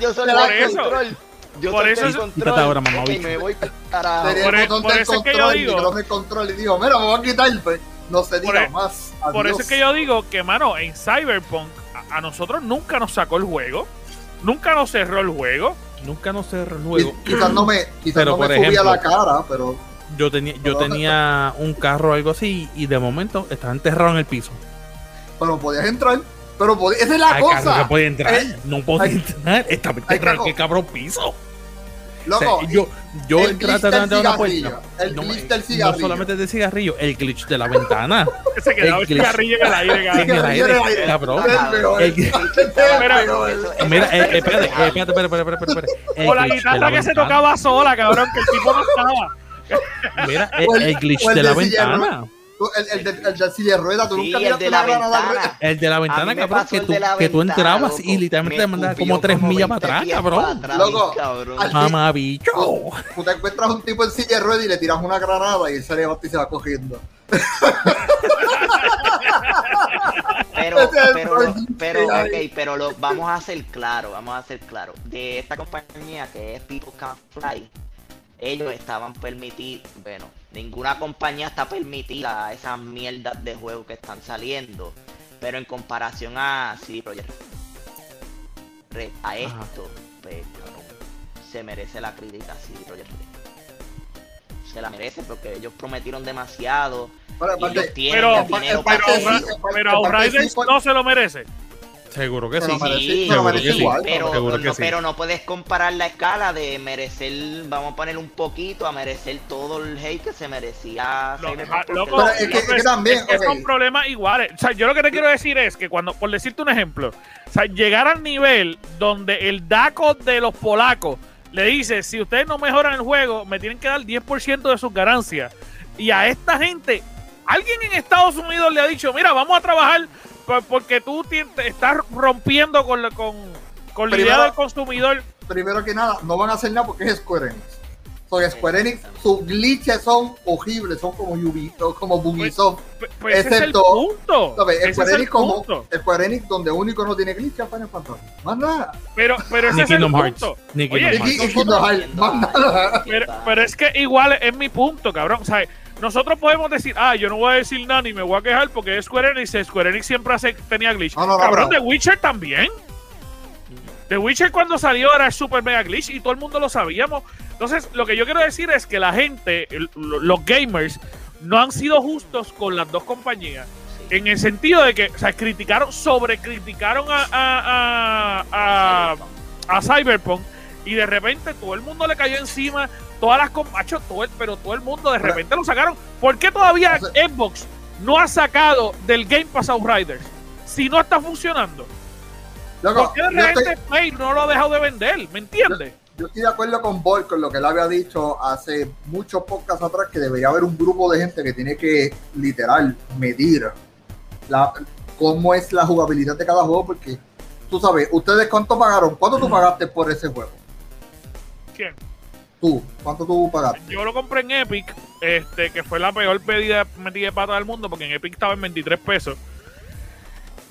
yo solo por el eso- control. Yo por eso el es- control. Ahora, mamá, me voy para Por el e- botón por del eso es que yo control, el digo- micrófono del control y digo, mira, me voy a quitar, pues, no se Por diga e- más. Por Adiós. eso es que yo digo que, mano, en Cyberpunk a, a nosotros nunca nos sacó el juego. Nunca nos cerró el juego. Nunca no sé luego. Qui- Quizás no me, quizás Pero, no me por subía ejemplo- la cara, pero Yo tenía, yo tenía un carro o algo así y de momento estaba enterrado en el piso. pero podías entrar. Pero podía- esa es la Hay carro cosa. que puede entrar. Eh, no podía hay- entrar. Estaba enterrado en el cabrón piso. Loco, O sea, yo yo el de del una puerta. el no, glitch del no cigarrillo. solamente de cigarrillo, el glitch de la ventana. Se quedaba el glitch. cigarrillo en el aire, en cabrón. el el aire, cabrón. El- Mira, eh, eh, espérate, eh, espérate, espérate, espérate, espérate, espérate. El O la guitarra que se tocaba sola, cabrón, que el tipo no estaba. Mira, el, O el- el glitch el de la ventana. El, el, de, el de silla de ruedas, tú Sí, nunca el de la ventana. El de la ventana, cabrón, que tú, que tú entrabas loco. y literalmente te mandabas como tres millas 20 para atrás, cabrón. Loco, Mamá bicho. Tú te encuentras un tipo en silla de ruedas y le tiras una granada y él se levanta y se va cogiendo. Pero, pero, lo- pero, que hay. ok, pero lo, vamos a hacer claro, vamos a hacer claro. De esta compañía que es People Can Fly, ellos estaban permitidos, bueno, ninguna compañía está permitida a esas mierdas de juego que están saliendo. Pero en comparación a CD Projekt Red, a esto, pues, se merece la crítica CD Projekt Red. Se la merece porque ellos prometieron demasiado. Pero, Y ellos aparte, tienen Pero, el dinero pero, para sí, pero, sí, no se lo merece. Seguro que sí. Pero, Seguro que no, sí. pero no puedes comparar la escala de merecer, vamos a poner un poquito, a merecer todo el hate que se merecía. Loco, Pero es que- es también, es que son problemas iguales. O sea, yo lo que te quiero decir es que cuando, por decirte un ejemplo, o sea, llegar al nivel donde el DACO de los polacos le dice, si ustedes no mejoran el juego, me tienen que dar 10% de sus ganancias. Y a esta gente, alguien en Estados Unidos le ha dicho, mira, vamos a trabajar porque tú te estás rompiendo con, la- con, con la idea del consumidor. Primero que nada, no van a hacer nada porque es Square Enix. Son Square Enix, sus glitches son horribles, son como Ubisoft, como Bugisoft. Pues ese es el Excepto- punto. ¿Sabes? Square Enix como. Square Enix donde único no tiene glitch es Final Fantasy. Más nada. Pero, pero ese Ni es el punto. Ni Oye, Kingdom Y, Hearts. y Kingdom Hearts, más nada. Pero, pero es que igual es mi punto, cabrón. O sea, nosotros podemos decir, ah, yo no voy a decir nada ni me voy a quejar porque es Square Enix. Square Enix siempre hace, tenía glitch. No, no, no, cabrón, The Witcher también. The Witcher cuando salió era el super mega glitch y todo el mundo lo sabíamos. Entonces, lo que yo quiero decir es que la gente, los gamers, no han sido justos con las dos compañías. Sí. En el sentido de que, o sea, criticaron, sobrecriticaron a, a, a, a, a Cyberpunk y de repente todo el mundo le cayó encima, todas las compachos, todo el, pero todo el mundo de Pero- repente lo sacaron. ¿Por qué todavía O sea- Xbox no ha sacado del Game Pass Outriders si no está funcionando? Loco, ¿Por qué de yo, estoy, repente Play no lo ha dejado de vender? ¿Me entiendes? yo estoy de acuerdo con Boy con lo que él había dicho hace muchos podcasts atrás, que debería haber un grupo de gente que tiene que literal medir la, cómo es la jugabilidad de cada juego, porque tú sabes, ustedes cuánto pagaron, cuánto tú pagaste por ese juego, ¿Quién? tú, cuánto tú pagaste. Yo lo compré en Epic, este, que fue la peor pedida metida de pata del mundo, porque en Epic estaba en 23 pesos.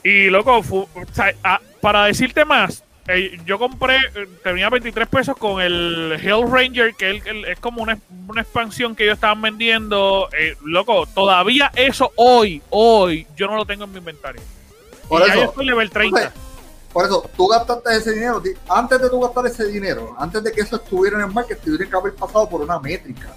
Y loco, o sea, ah, para decirte más, eh, yo compré, eh, tenía 23 pesos con el Hell Ranger, que el- el- es como una, una expansión que ellos estaban vendiendo. eh, loco, todavía eso hoy, hoy, yo no lo tengo en mi inventario. Por y ya yo eso, estoy level 30. Entonces, por eso, tú gastaste ese dinero, antes de tú gastar ese dinero, antes de que eso estuviera en el market, tuvieron que haber pasado por una métrica.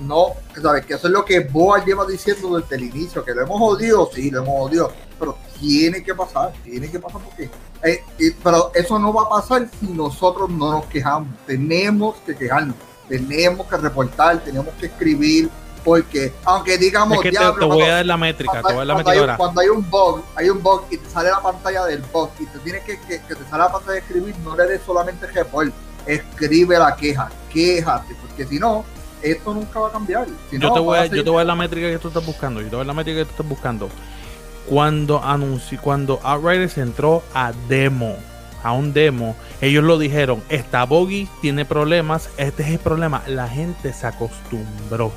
No, sabes que eso es lo que Boa lleva diciendo desde el inicio, que lo hemos odiado, sí, lo hemos odiado, pero tiene que pasar, tiene que pasar porque, eh, pero eso no va a pasar si nosotros no nos quejamos, tenemos que quejarnos, tenemos que reportar, tenemos que escribir, porque aunque digamos, Es que te, "Diablo, te voy cuando- a dar la métrica, te voy a dar la cuando, hay, métrica ahora. cuando hay un bug, hay un bug y te sale la pantalla del bug y te tiene que, que, que te sale la pantalla de escribir, no le des solamente report, escribe la queja, quéjate, porque si no, esto nunca va a cambiar. Si Yo no, te, voy a, yo te voy a dar la métrica que tú estás buscando. Yo te voy a dar la métrica que tú estás buscando. Cuando anunció, cuando Outriders entró a demo, a un demo, ellos lo dijeron, esta buggy tiene problemas, este es el problema. La gente se acostumbró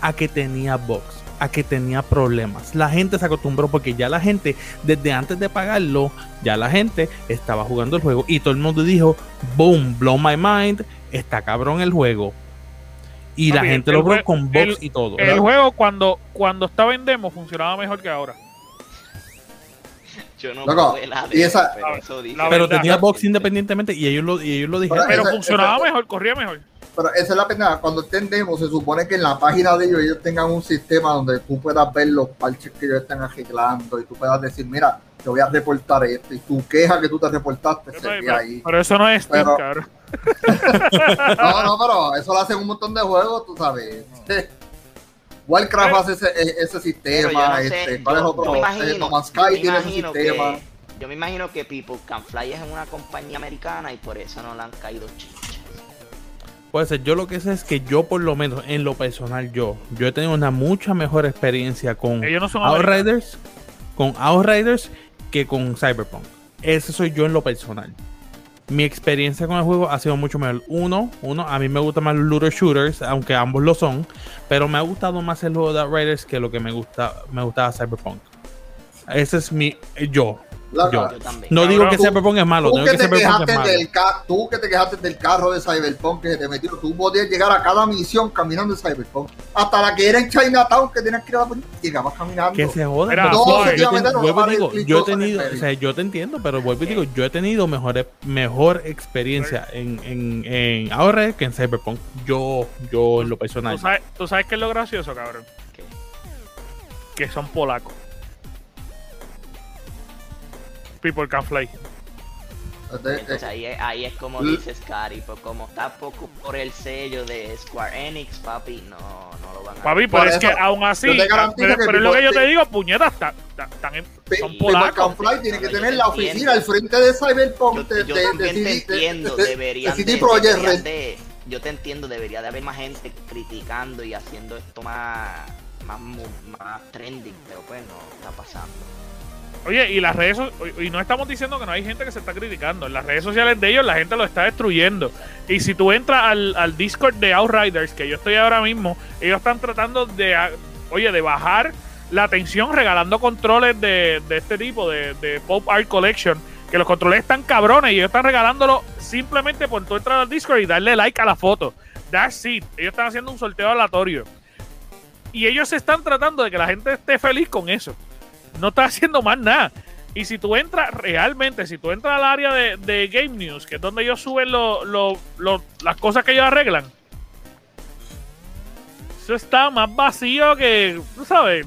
a que tenía bugs, a que tenía problemas. La gente se acostumbró porque ya la gente, desde antes de pagarlo, ya la gente estaba jugando el juego y todo el mundo dijo, boom, blow my mind, está cabrón el juego. Y la gente lo jue- con el- y todo. El juego cuando, cuando estaba en demo funcionaba mejor que ahora. Yo no Loco, la y de esa- pero la tenía box independientemente y ellos lo, y ellos lo dijeron. Pero Esa- funcionaba esa- mejor, corría mejor. Pero esa es la pena, cuando entendemos, se supone que en la página de ellos ellos tengan un sistema donde tú puedas ver los parches que ellos están arreglando y tú puedas decir, mira, te voy a reportar esto y tu queja que tú te reportaste se ve Pero, ahí. pero eso no es Steam, Pero- cabrón. No, no, pero eso lo hacen un montón de juegos, tú sabes. Warcraft Pero- hace ese, e- ese sistema, no sé, este, ¿cuál es yo otro? me imagino- me Sky tiene ese sistema. que- Yo me imagino que People Can Fly es una compañía americana y por eso no le han caído chichas. Puede ser, yo lo que sé es que yo por lo menos en lo personal yo, yo he tenido una mucha mejor experiencia con Ellos no son americanos. Outriders, con Outriders que con Cyberpunk. Ese soy yo en lo personal. Mi experiencia con el juego ha sido mucho mejor. Uno, uno, a mí me gustan más los looter shooters, aunque ambos lo son, pero me ha gustado más el juego de Outriders que lo que me gusta, me gustaba Cyberpunk. Ese es mi yo. Yo. Yo también. No digo que tú- Cyberpunk es malo, Tú no que, digo que te Cyberpunk es quejaste malo. del ca- tú que te quejaste del carro de Cyberpunk que se te metió, tú podías llegar a cada misión caminando en Cyberpunk. Hasta la que era en Chinatown que tenías que ir a la policía, llegabas caminando. Que se joda. Mira, pero no, yo te- no, vuelvo digo, yo he tenido, o sea, yo te entiendo, pero vuelvo y digo, yo he tenido mejor, mejor experiencia en, en, en ahora que en Cyberpunk. Yo, yo en lo ¿Tú personal. sabes, ¿Tú sabes qué es lo gracioso, cabrón? ¿Qué? Que son polacos. People can fly. Entonces, ahí es, ahí es como dice Scary, pues como está poco por el sello de Square Enix, papi, no, no lo van a Papi, pero es eso, que aún así, garantizo pero, que pero es lo que yo te digo, puñetas, ta- ta- tan en- Pe- son People polacos. Can Fly tiene que tener te la entiendo. oficina al frente de Cyberpunk Yo, yo de- también de te entiendo, de- deberían de yo te entiendo, debería de haber más gente criticando y haciendo esto más, más, más trending, pero pues no está pasando. Oye, y las redes y no estamos diciendo que no hay gente que se está criticando. En las redes sociales de ellos la gente lo está destruyendo. Y si tú entras al, al Discord de Outriders, que yo estoy ahora mismo, ellos están tratando de, oye, de bajar la tensión regalando controles de, de este tipo, de, de Pop Art Collection, que los controles están cabrones y ellos están regalándolo simplemente por tú entrar al Discord y darle like a la foto. That's it. Ellos están haciendo un sorteo aleatorio. Y ellos están tratando de que la gente esté feliz con eso no está haciendo más nada. Y si tú entras realmente, si tú entras al área de, de Game News, que es donde ellos suben lo- lo- lo- las cosas que ellos arreglan, eso está más vacío que, tú sabes,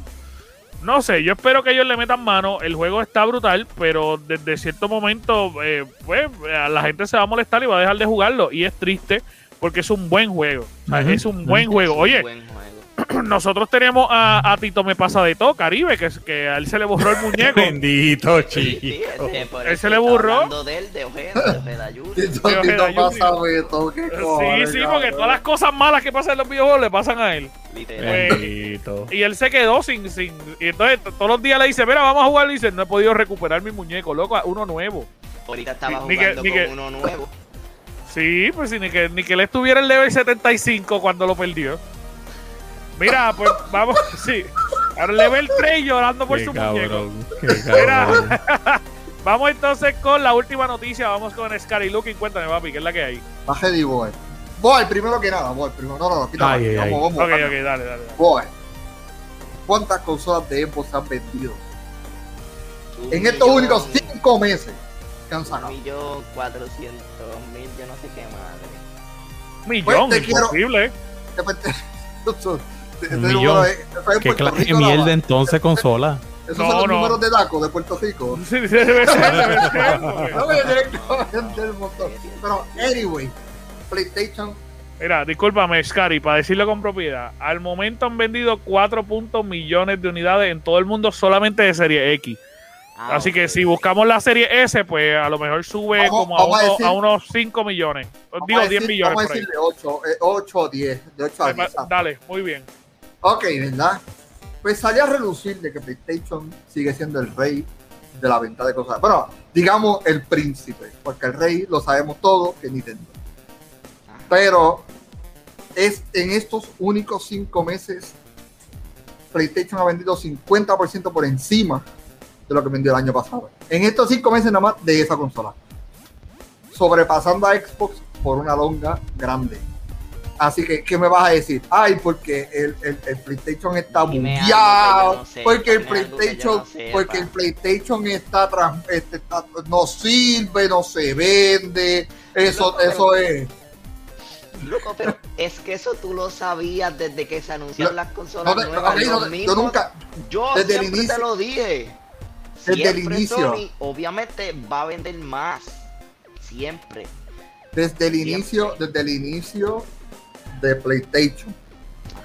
no sé, yo espero que ellos le metan mano. El juego está brutal, pero desde cierto momento, eh, pues, a la gente se va a molestar y va a dejar de jugarlo. Y es triste porque es un buen juego. Es un buen juego. Oye, buen juego. nosotros tenemos a, a Tito Me Pasa de todo, Caribe, que, es- que a él se le borró el muñeco. Bendito Sí, sí, chico. por Él se le burró. hablando de él, de Ojeda, de Ojeda Junior. Tito, Tito pasa, güey, todo qué Sí, cojones, sí, cabrón. porque todas las cosas malas que pasan en los videojuegos le pasan a él. Literal. Bendito. Y él se quedó sin, sin. Y entonces todos los días le dice, mira, vamos a jugar. Y dice, no he podido recuperar mi muñeco, loco, uno nuevo. Ahorita estaba Ni- ni que- jugando ni que- con uno nuevo. Sí, pues sí, ni que, ni que él estuviera en level 75 cuando lo perdió. Mira, pues vamos, sí. Ahora level 3 llorando por Qué su muñeco. cabrón. Qué cabrón. Vamos entonces con la última noticia. Vamos con Scary Looking. Cuéntame, papi, ¿qué es la que hay? Baje de boy. Boy, primero que nada, boy, primero. No, no, no, quita Ay, ay, vamos, ay. vamos, Ok, vamos. ok, dale, dale. dale. Boy. ¿Cuántas consolas de Xbox se han vendido? Un En estos millón- únicos cinco meses que han Un millón cuatrocientos mil, yo no sé qué madre. Millón, Pues, te imposible. Te- eso- este millón. es- es ¿Qué clase de Rico nada mierda entonces consola? Esos No, son los no. números de DACO de Puerto Rico. Sí, sí, que montón. Pero, anyway, PlayStation, Mira, discúlpame, Scary, para decirlo con propiedad. Al momento han vendido 4 puntos millones de unidades en todo el mundo solamente de serie X. Ah, Así que ok. si buscamos la serie S, pues a lo mejor sube Vamos- como a, vamos a uno- decir- a unos 5 millones. Digo a 10 decir- millones Vamos a por ahí. decirle 8, 8 o 10. De 8 a 10. Eh, Dale, muy bien. Ok, ¿verdad? Pues salía a relucir de que PlayStation sigue siendo el rey de la venta de cosas. Bueno, digamos el príncipe, porque el rey lo sabemos todos que Nintendo. Pero es en estos únicos cinco meses, PlayStation ha vendido 50% por encima de lo que vendió el año pasado. En estos cinco meses nada más de esa consola. Sobrepasando a Xbox por una longa grande. Así que, ¿qué me vas a decir? Ay, porque el, el- el PlayStation está bugueado, no sé, porque el PlayStation, no porque el PlayStation está, este, está- no sirve, no se vende, eso, Loco, pero- eso es. Loco, pero es que eso tú lo sabías desde que se anunciaron las consolas No nuevas. yo nunca, Yo desde el inicio- te lo dije. Desde el inicio. Sony, obviamente va a vender más. Siempre. desde el inicio, desde el inicio de PlayStation,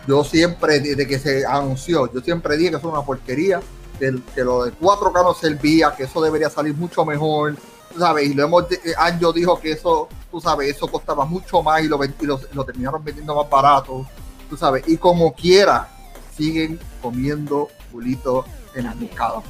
yo siempre, desde que se anunció, yo siempre dije que eso es una porquería, que, que lo de 4K no servía, que eso debería salir mucho mejor, tú sabes, y lo hemos, eh, Anjo dijo que eso, tú sabes, eso costaba mucho más y lo, lo, terminaron vendiendo más barato, tú sabes, y como quiera, siguen comiendo culito en el mercado.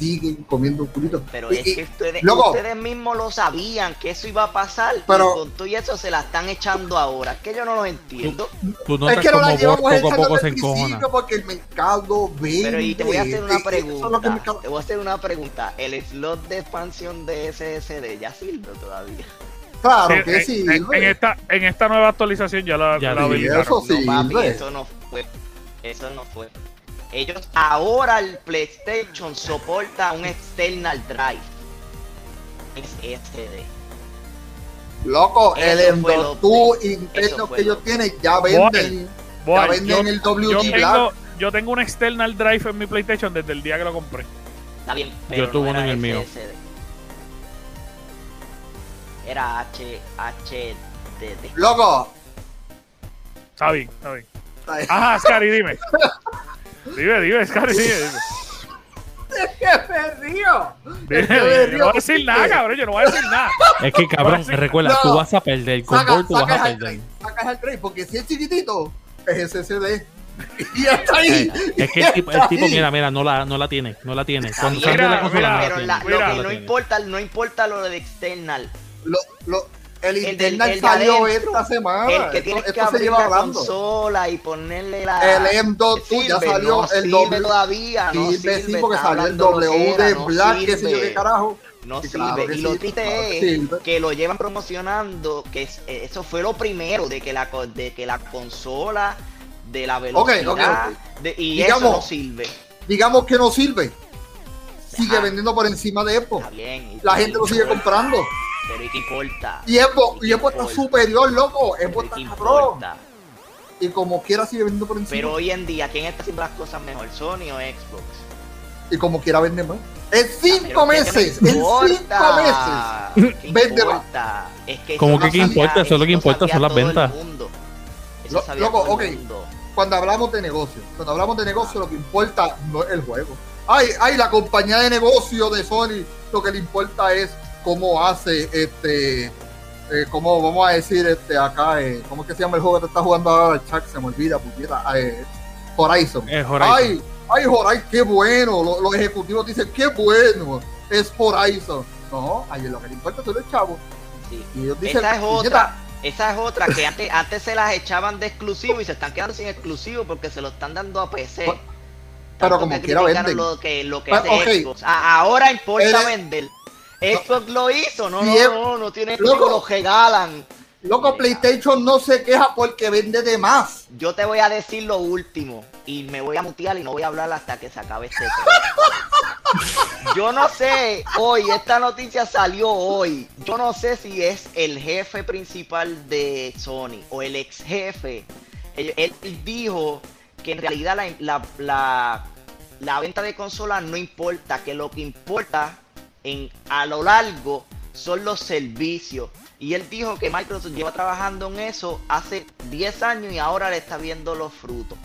Siguen comiendo culito. Pero Y- es que ustedes, loco. ustedes mismos lo sabían que eso iba a pasar. Pero- y con todo y eso se la están echando ahora. Es que yo no lo entiendo. Tú es que no la llevamos poco a poco se encojona. porque el mercado vende. Pero y te voy a hacer una es pregunta. mercado- Te voy a hacer una pregunta. ¿El slot de expansión de SSD ya sirve todavía? Claro Sí, que sí. en- en esta, en esta nueva actualización ya la, Ya la habilitaron. eso sí, no, papi, ve. eso no fue. Eso no fue. Ellos ahora el PlayStation soporta un external drive. SSD. Loco, Eso el fue lo- M.2 eso interno que ellos lo- tienen ya venden, Boy, ya venden yo, el yo WD tengo, yo tengo un external drive en mi PlayStation desde el día que lo compré. Está bien, pero tuve no uno en el mío. Era H, HDD. Loco, Está bien, está bien. Ajá, Scary, dime. Dime, dime, Scary, dime. dime. ¿qué me río? Dime, Es que me. Yo no voy a decir nada, cabrón. Yo no voy a decir nada. Es que cabrón, Sí, recuerda, no. tú vas a perder. Con Saca, tú vas a el perder. tray, saca el tray, porque si es chiquitito, es SSD. Y está ahí. Es que el tipo, el tipo, mira, mira, no la, no la tiene, no la tiene. Cuando sale la mira, consola, no la pero tiene, la- no lo mira, que no importa, no importa lo de external. Lo, lo, el, El Internal salió adentro, esta semana. el que esto tienes que esto se abrir la hablando. consola y ponerle la. El M2 tú, ya salió no el doble. todavía, no Sirve, sí, porque salió el W de no Black, qué sé yo qué carajo. No Sí, sirve. claro que y lo sí, triste claro es que que lo llevan promocionando, que es- eso fue lo primero, de que la, de que la consola, de la velocidad, de- y Digamos- eso no sirve. Digamos que no sirve. Sigue Ajá. vendiendo por encima de. Está bien. La gente lo sigue comprando. Pero ¿y qué importa? Y Epo, ¿Y Epo está superior, loco. ¿y está cabrón. Y como quiera sigue vendiendo por encima. Pero hoy en día, ¿quién está haciendo las cosas mejor? ¿Sony o Xbox? Y como quiera vende más. En Pero cinco ¿qué te meses. En cinco meses. Vende más. Es que ¿Cómo eso que lo qué importa? Eso es lo que importa, sabía son las ventas. loco, ok. Cuando hablamos de negocio, cuando hablamos de negocio, lo que importa no es el juego. Ay, ay, la compañía de negocio de Sony, lo que le importa es cómo hace este. Eh, cómo vamos a decir este acá, eh, ¿cómo es que se llama el juego que te está jugando ahora el chat? Se me olvida, puñeta. Eh, Horizon. Es Horizon. Ay, ay, Horizon, qué bueno. Los, los ejecutivos dicen, qué bueno. Es Horizon. No, a ellos lo que le importa son los chavos. Sí. Y ellos dicen, Esa es "Puñeta, otra. Esa es otra que antes, antes se las echaban de exclusivo y se están quedando sin exclusivo porque se lo están dando a PC. Pero Tanto como que quiera venden. Lo que, lo que hace ok. Xbox. A- ahora importa vender. Xbox lo hizo, no, no, no, no, no tiene loco. exclusivo, lo regalan. Loco, PlayStation no se queja porque vende de más. Yo te voy a decir lo último y me voy a mutear y no voy a hablar hasta que se acabe este tema. Yo no sé, hoy, esta noticia salió hoy. Yo no sé si es el jefe principal de Sony o el ex jefe. Él, él dijo que en realidad la, la, la- la venta de consolas no importa, que lo que importa en, a lo largo son los servicios. Y él dijo que Microsoft lleva trabajando en eso hace 10 años y ahora le está viendo los frutos.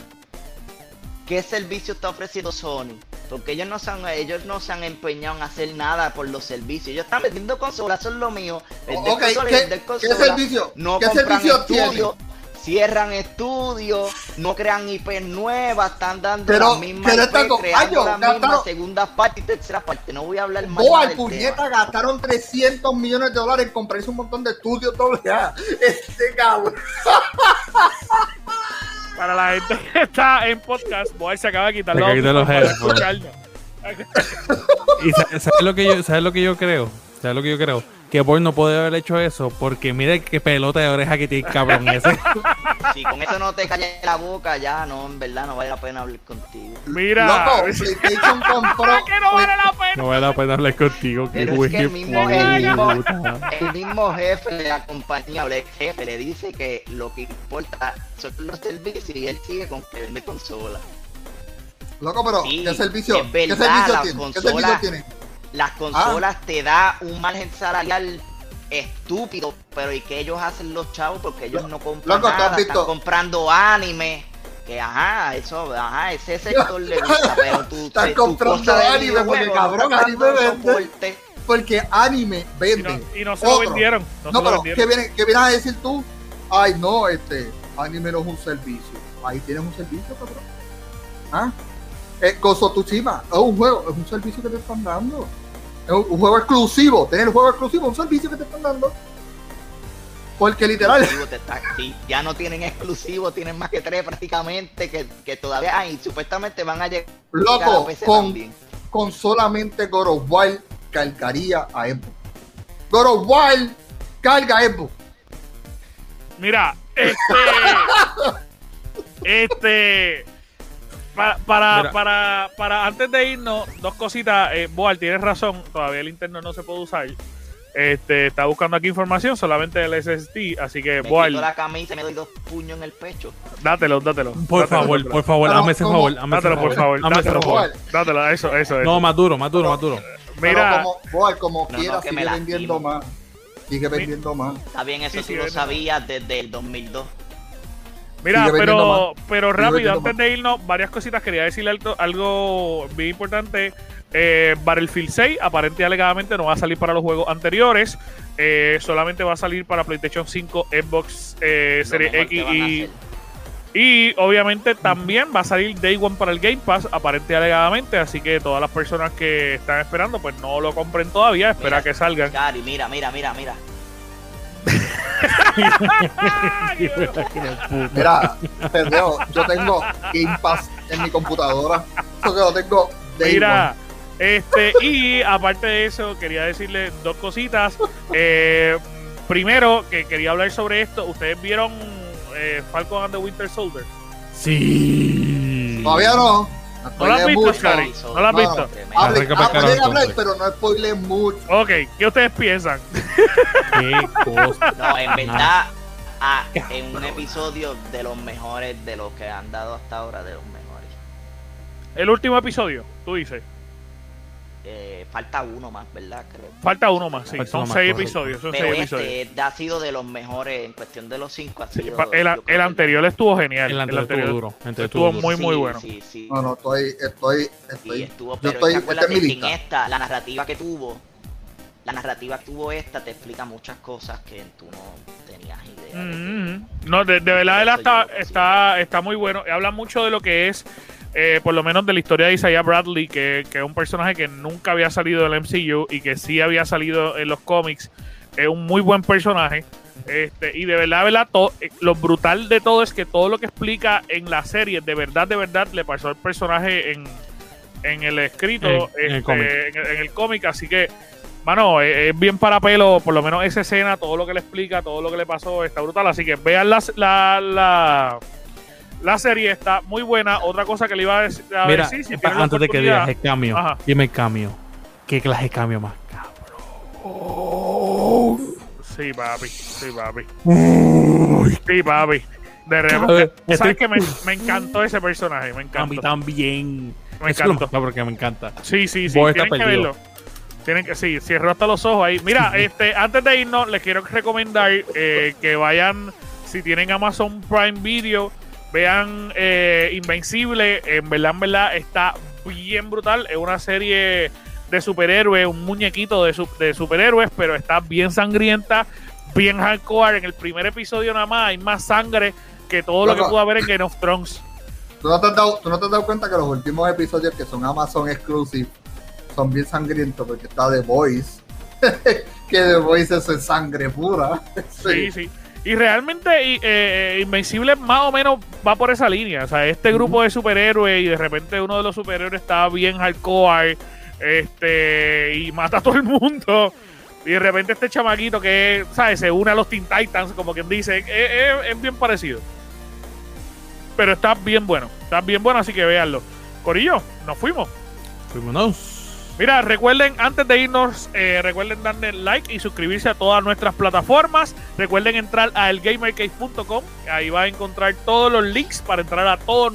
¿Qué servicio está ofreciendo Sony? Porque ellos no se han, ellos no se han empeñado en hacer nada por los servicios. Ellos están vendiendo consolas, eso es lo mío. Vender Ok, consolas ¿qué- vender qué consolas. servicio? No ¿Qué compran servicio tiene? estudios, cierran estudios, no crean IP nuevas, están dando Pero- las mismas pero IP, creando Ayo, las gastaron- mismas segundas partes y terceras partes. No voy a hablar más Boa, del puñeta, tema. gastaron 300 millones de dólares en comprarse un montón de estudios doble A. Este cabrón. Para la gente que está en podcast, Boy se acaba de quitar Se acaba de quitar los para headphones. ¿Y sa- sabes lo que yo, sabes lo que yo creo? ¿Sabes lo que yo creo? Que Boy no puede haber hecho eso porque mira qué pelota de oreja que tiene el cabrón ese. Si con eso no te calles la boca, ya no, en verdad no vale la pena hablar contigo. Mira, Loco, PlayStation compró. que no vale la pena. No vale la pena hablar contigo. Qué Pero es que el mismo, el, mismo, el mismo jefe de la compañía, o el jefe, le dice que lo que importa son los servicios y él sigue con que vende consolas. Loco, pero Sí, ¿qué servicio? es ¿Qué servicio tiene? ¿Qué servicio tiene? Las Ah. consolas te da un margen salarial estúpido, pero ¿y qué ellos hacen los chavos? Porque ellos no compran Loco, ¿tú has nada, están comprando anime. Que ajá, eso, ajá, ese sector le gusta, pero tú, Están tu comprando anime, porque, cabrón, estás anime vende. Porque anime Y no, vende. y no se lo vendieron. No, No, se lo pero ¿qué, vendieron. viene, ¿qué vienes a decir tú? Ay, no, este, anime no es un servicio. Ahí tienes un servicio, cabrón. ¿Ah? Eh, Gozo Tsushima es un juego, es un servicio que te están dando. Es un, un juego exclusivo. Tener un juego exclusivo es un servicio que te están dando. Porque literal, está- sí, ya no tienen exclusivo, tienen más que tres prácticamente, que, que todavía hay, supuestamente van a llegar a loco, PC con, también. con solamente God of War cargaría a Xbox. God of War carga a Xbox. Mira, este. este. Para, para, para, para antes de irnos, dos cositas. Eh, Boal, tienes razón, todavía el internet no se puede usar. Este, está buscando aquí información, solamente el SSD, así que Me Boal, quito la camisa y me doy dos puños en el pecho. dátelo, dátelo. Por dátelo, favor, dátelo. por favor, hazme ese Dátelo, por favor, dátelo, favor. favor. Dátelo, eso, eso, eso. No, más duro, más duro, más duro. Mira, Pero como, No, quiera, no, que me sigue vendiendo más. Sigue vendiendo más. Está bien, eso Sí, tú sí, lo sabías desde el 2002. Mira, pero, pero rápido, antes de irnos, varias cositas. Quería decirle algo, algo bien importante. Eh, Battlefield 6 aparente y alegadamente no va a salir para los juegos anteriores. Eh, solamente va a salir para PlayStation 5, Xbox eh, Series X y. Y obviamente también va a salir Day One para el Game Pass, aparente y alegadamente. Así que todas las personas que están esperando, pues no lo compren todavía. Espera Mira, que salgan. Gary, mira, mira, mira, mira. Mira, pendejo, yo tengo Game Pass en mi computadora. Eso que lo tengo de Mira, este, y aparte de eso, quería decirle dos cositas. Eh, primero, que quería hablar sobre esto. ¿Ustedes vieron eh, Falcon and the Winter Soldier? Sí. Todavía no. ¿No lo has visto. Scary? ¿No lo has visto? Acá, hablar, pero no spoilees mucho. Ok, ¿qué ustedes piensan? Qué cosa. No, en verdad, ah, en un episodio de los mejores de los que han dado hasta ahora, de los mejores. El último episodio, tú dices. Eh, falta uno más, ¿verdad? Creo. Falta uno más, sí. Falta Son más, seis episodios, son Pero seis episodios. este ha sido de los mejores en cuestión de los cinco. Ha sido, el, yo el que- anterior estuvo genial. El anterior estuvo duro. anterior estuvo muy, muy bueno. Sí, sí. No, no, estoy, estoy, Sí, estoy. estuvo, yo pero estoy, es que esta en esta, la narrativa que tuvo, la narrativa que tuvo esta te explica muchas cosas que tú no tenías idea. de que- Mm, No, de, de verdad él está, yo está, está muy bueno. Habla mucho de lo que es, eh, por lo menos de la historia de Isaiah Bradley, que, que es un personaje que nunca había salido del MCU y que sí había salido en los cómics. Es un muy buen personaje. Este, y de verdad, de verdad, to- eh, lo brutal de todo es que todo lo que explica en la serie, de verdad, de verdad, le pasó al personaje en, en el escrito, En- en el este, cómic. en el- cómic. Así que, mano, es, es bien para pelo, por lo menos esa escena, todo lo que le explica, todo lo que le pasó, está brutal. Así que vean la, la, la, la serie, está muy buena. Otra cosa que le iba a, dec- a Mira, decir, si antes de que digas el cambio, Ajá. dime el cambio. ¿Qué clase de cambio más Sí, papi, sí, papi. Sí, papi. De Cabrón, repente, estoy- ¿sabes que me, me encantó ese personaje? Me A mí encantó. también. Me Eso lo encantó. porque me encanta. Sí, sí, sí. Tienen que perdido. verlo. Tienen que, sí, cierro hasta los ojos ahí. Mira, este, antes de irnos, les quiero recomendar eh, que vayan, si tienen Amazon Prime Video, vean eh, Invencible. En verdad, en verdad, está bien brutal. Es una serie de superhéroes, un muñequito de, su- de superhéroes, pero está bien sangrienta, bien hardcore. En el primer episodio nada más hay más sangre que todo lo que pudo haber en Game of Thrones. ¿Tú no, te has dado, ¿Tú no te has dado cuenta que los últimos episodios que son Amazon Exclusive son bien sangrientos? Porque está The Voice. que The Voice es sangre pura. Sí, sí. Y realmente y, eh, Invencible más o menos va por esa línea. O sea, este grupo de superhéroes y de repente uno de los superhéroes está bien hardcore este, y mata a todo el mundo. Y de repente este chamaquito que, ¿sabes? Se une a los Teen Titans, como quien dice. Es, es- es bien parecido. Pero está bien bueno. Está bien bueno, así que véanlo. Corillo, nos fuimos. Fuímonos. Mira, recuerden, antes de irnos, eh, recuerden darle like y suscribirse a todas nuestras plataformas. Recuerden entrar a elgamercave.com. Ahí va a encontrar todos los links para entrar a todos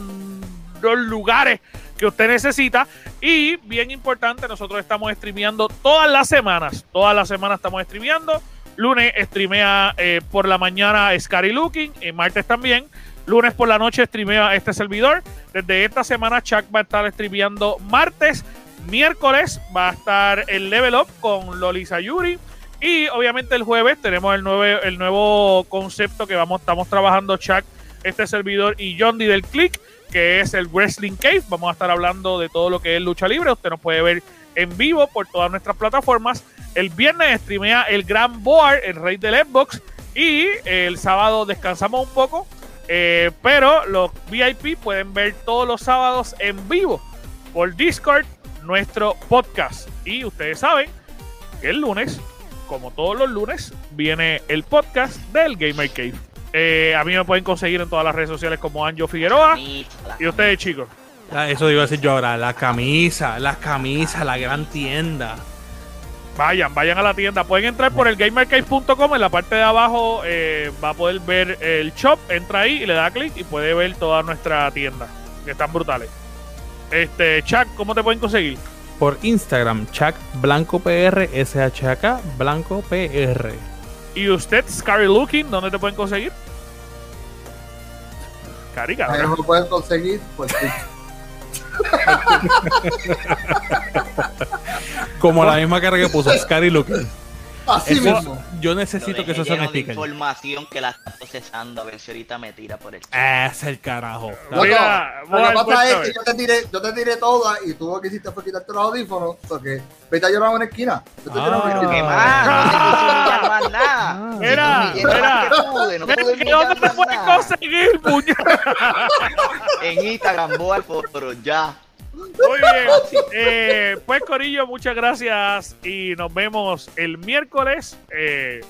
los lugares que usted necesita. Y bien importante, nosotros estamos streameando todas las semanas. Todas las semanas estamos streameando. Lunes streamea eh, por la mañana Scary Looking. Y martes también. Lunes por la noche streamea este servidor. Desde esta semana Chuck va a estar streameando martes. Miércoles va a estar el Level Up con Loli Sayuri. Y obviamente el jueves tenemos el nuevo, el nuevo concepto que vamos, estamos trabajando Chuck, este servidor y John del Click, que es el Wrestling Cave. Vamos a estar hablando de todo lo que es lucha libre. Usted nos puede ver en vivo por todas nuestras plataformas. El viernes streamea el Gran Board, el rey del Xbox. Y el sábado descansamos un poco. eh, pero los VIP pueden ver todos los sábados en vivo por Discord nuestro podcast. Y ustedes saben que el lunes, como todos los lunes, viene el podcast del Gamer Cave. Eh, a mí me pueden conseguir en todas las redes sociales como Anjo Figueroa. Camisa, la Y ustedes, chicos. Ah, Eso iba a decir yo ahora. La camisa, las camisas, la gran tienda. Vayan, vayan a la tienda. Pueden entrar por el gamercave.com. En la parte de abajo eh, va a poder ver el shop. Entra ahí y le da clic y puede ver toda nuestra tienda. Que están brutales. Este, Chuck, ¿cómo te pueden conseguir? Por Instagram, Chuck Blanco PR, SHK Blanco PR. Y usted, Scary Looking, ¿dónde te pueden conseguir? Cari, Ahí lo pueden conseguir pues, por Como la misma cara que puso Scary Looking. Así Eso- mismo. yo necesito que dejé eso sea un lleno de sticker. información que la está procesando a ver si ahorita me tira por el chat. Es el carajo. Loco, Mira, lo que Boal, pasa es cuéntame. que yo te tiré, yo te tiré toda y tú lo que hiciste fue quitarte los audífonos. Porque vete a llorar en una esquina. Vete a llorar en una Ah. ¿Qué más? No te más nada. Ah. Mira, Si no humillé mira. más que pude, no Mira, pude que humillar ¿Dónde te más puedes nada. conseguir, puñal? En Instagram, Boal Foro, ya. Muy bien. Eh, pues, Corillo, muchas gracias. Y nos vemos el miércoles eh,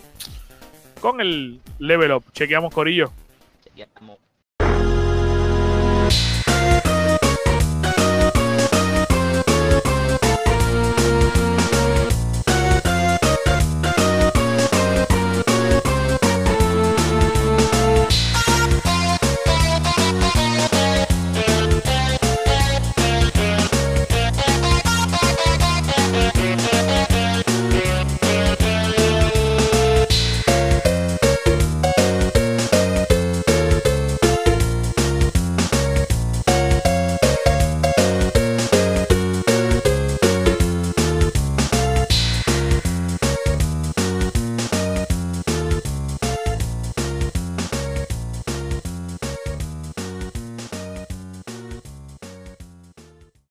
con el Level Up. Chequeamos, Corillo. Chequeamos.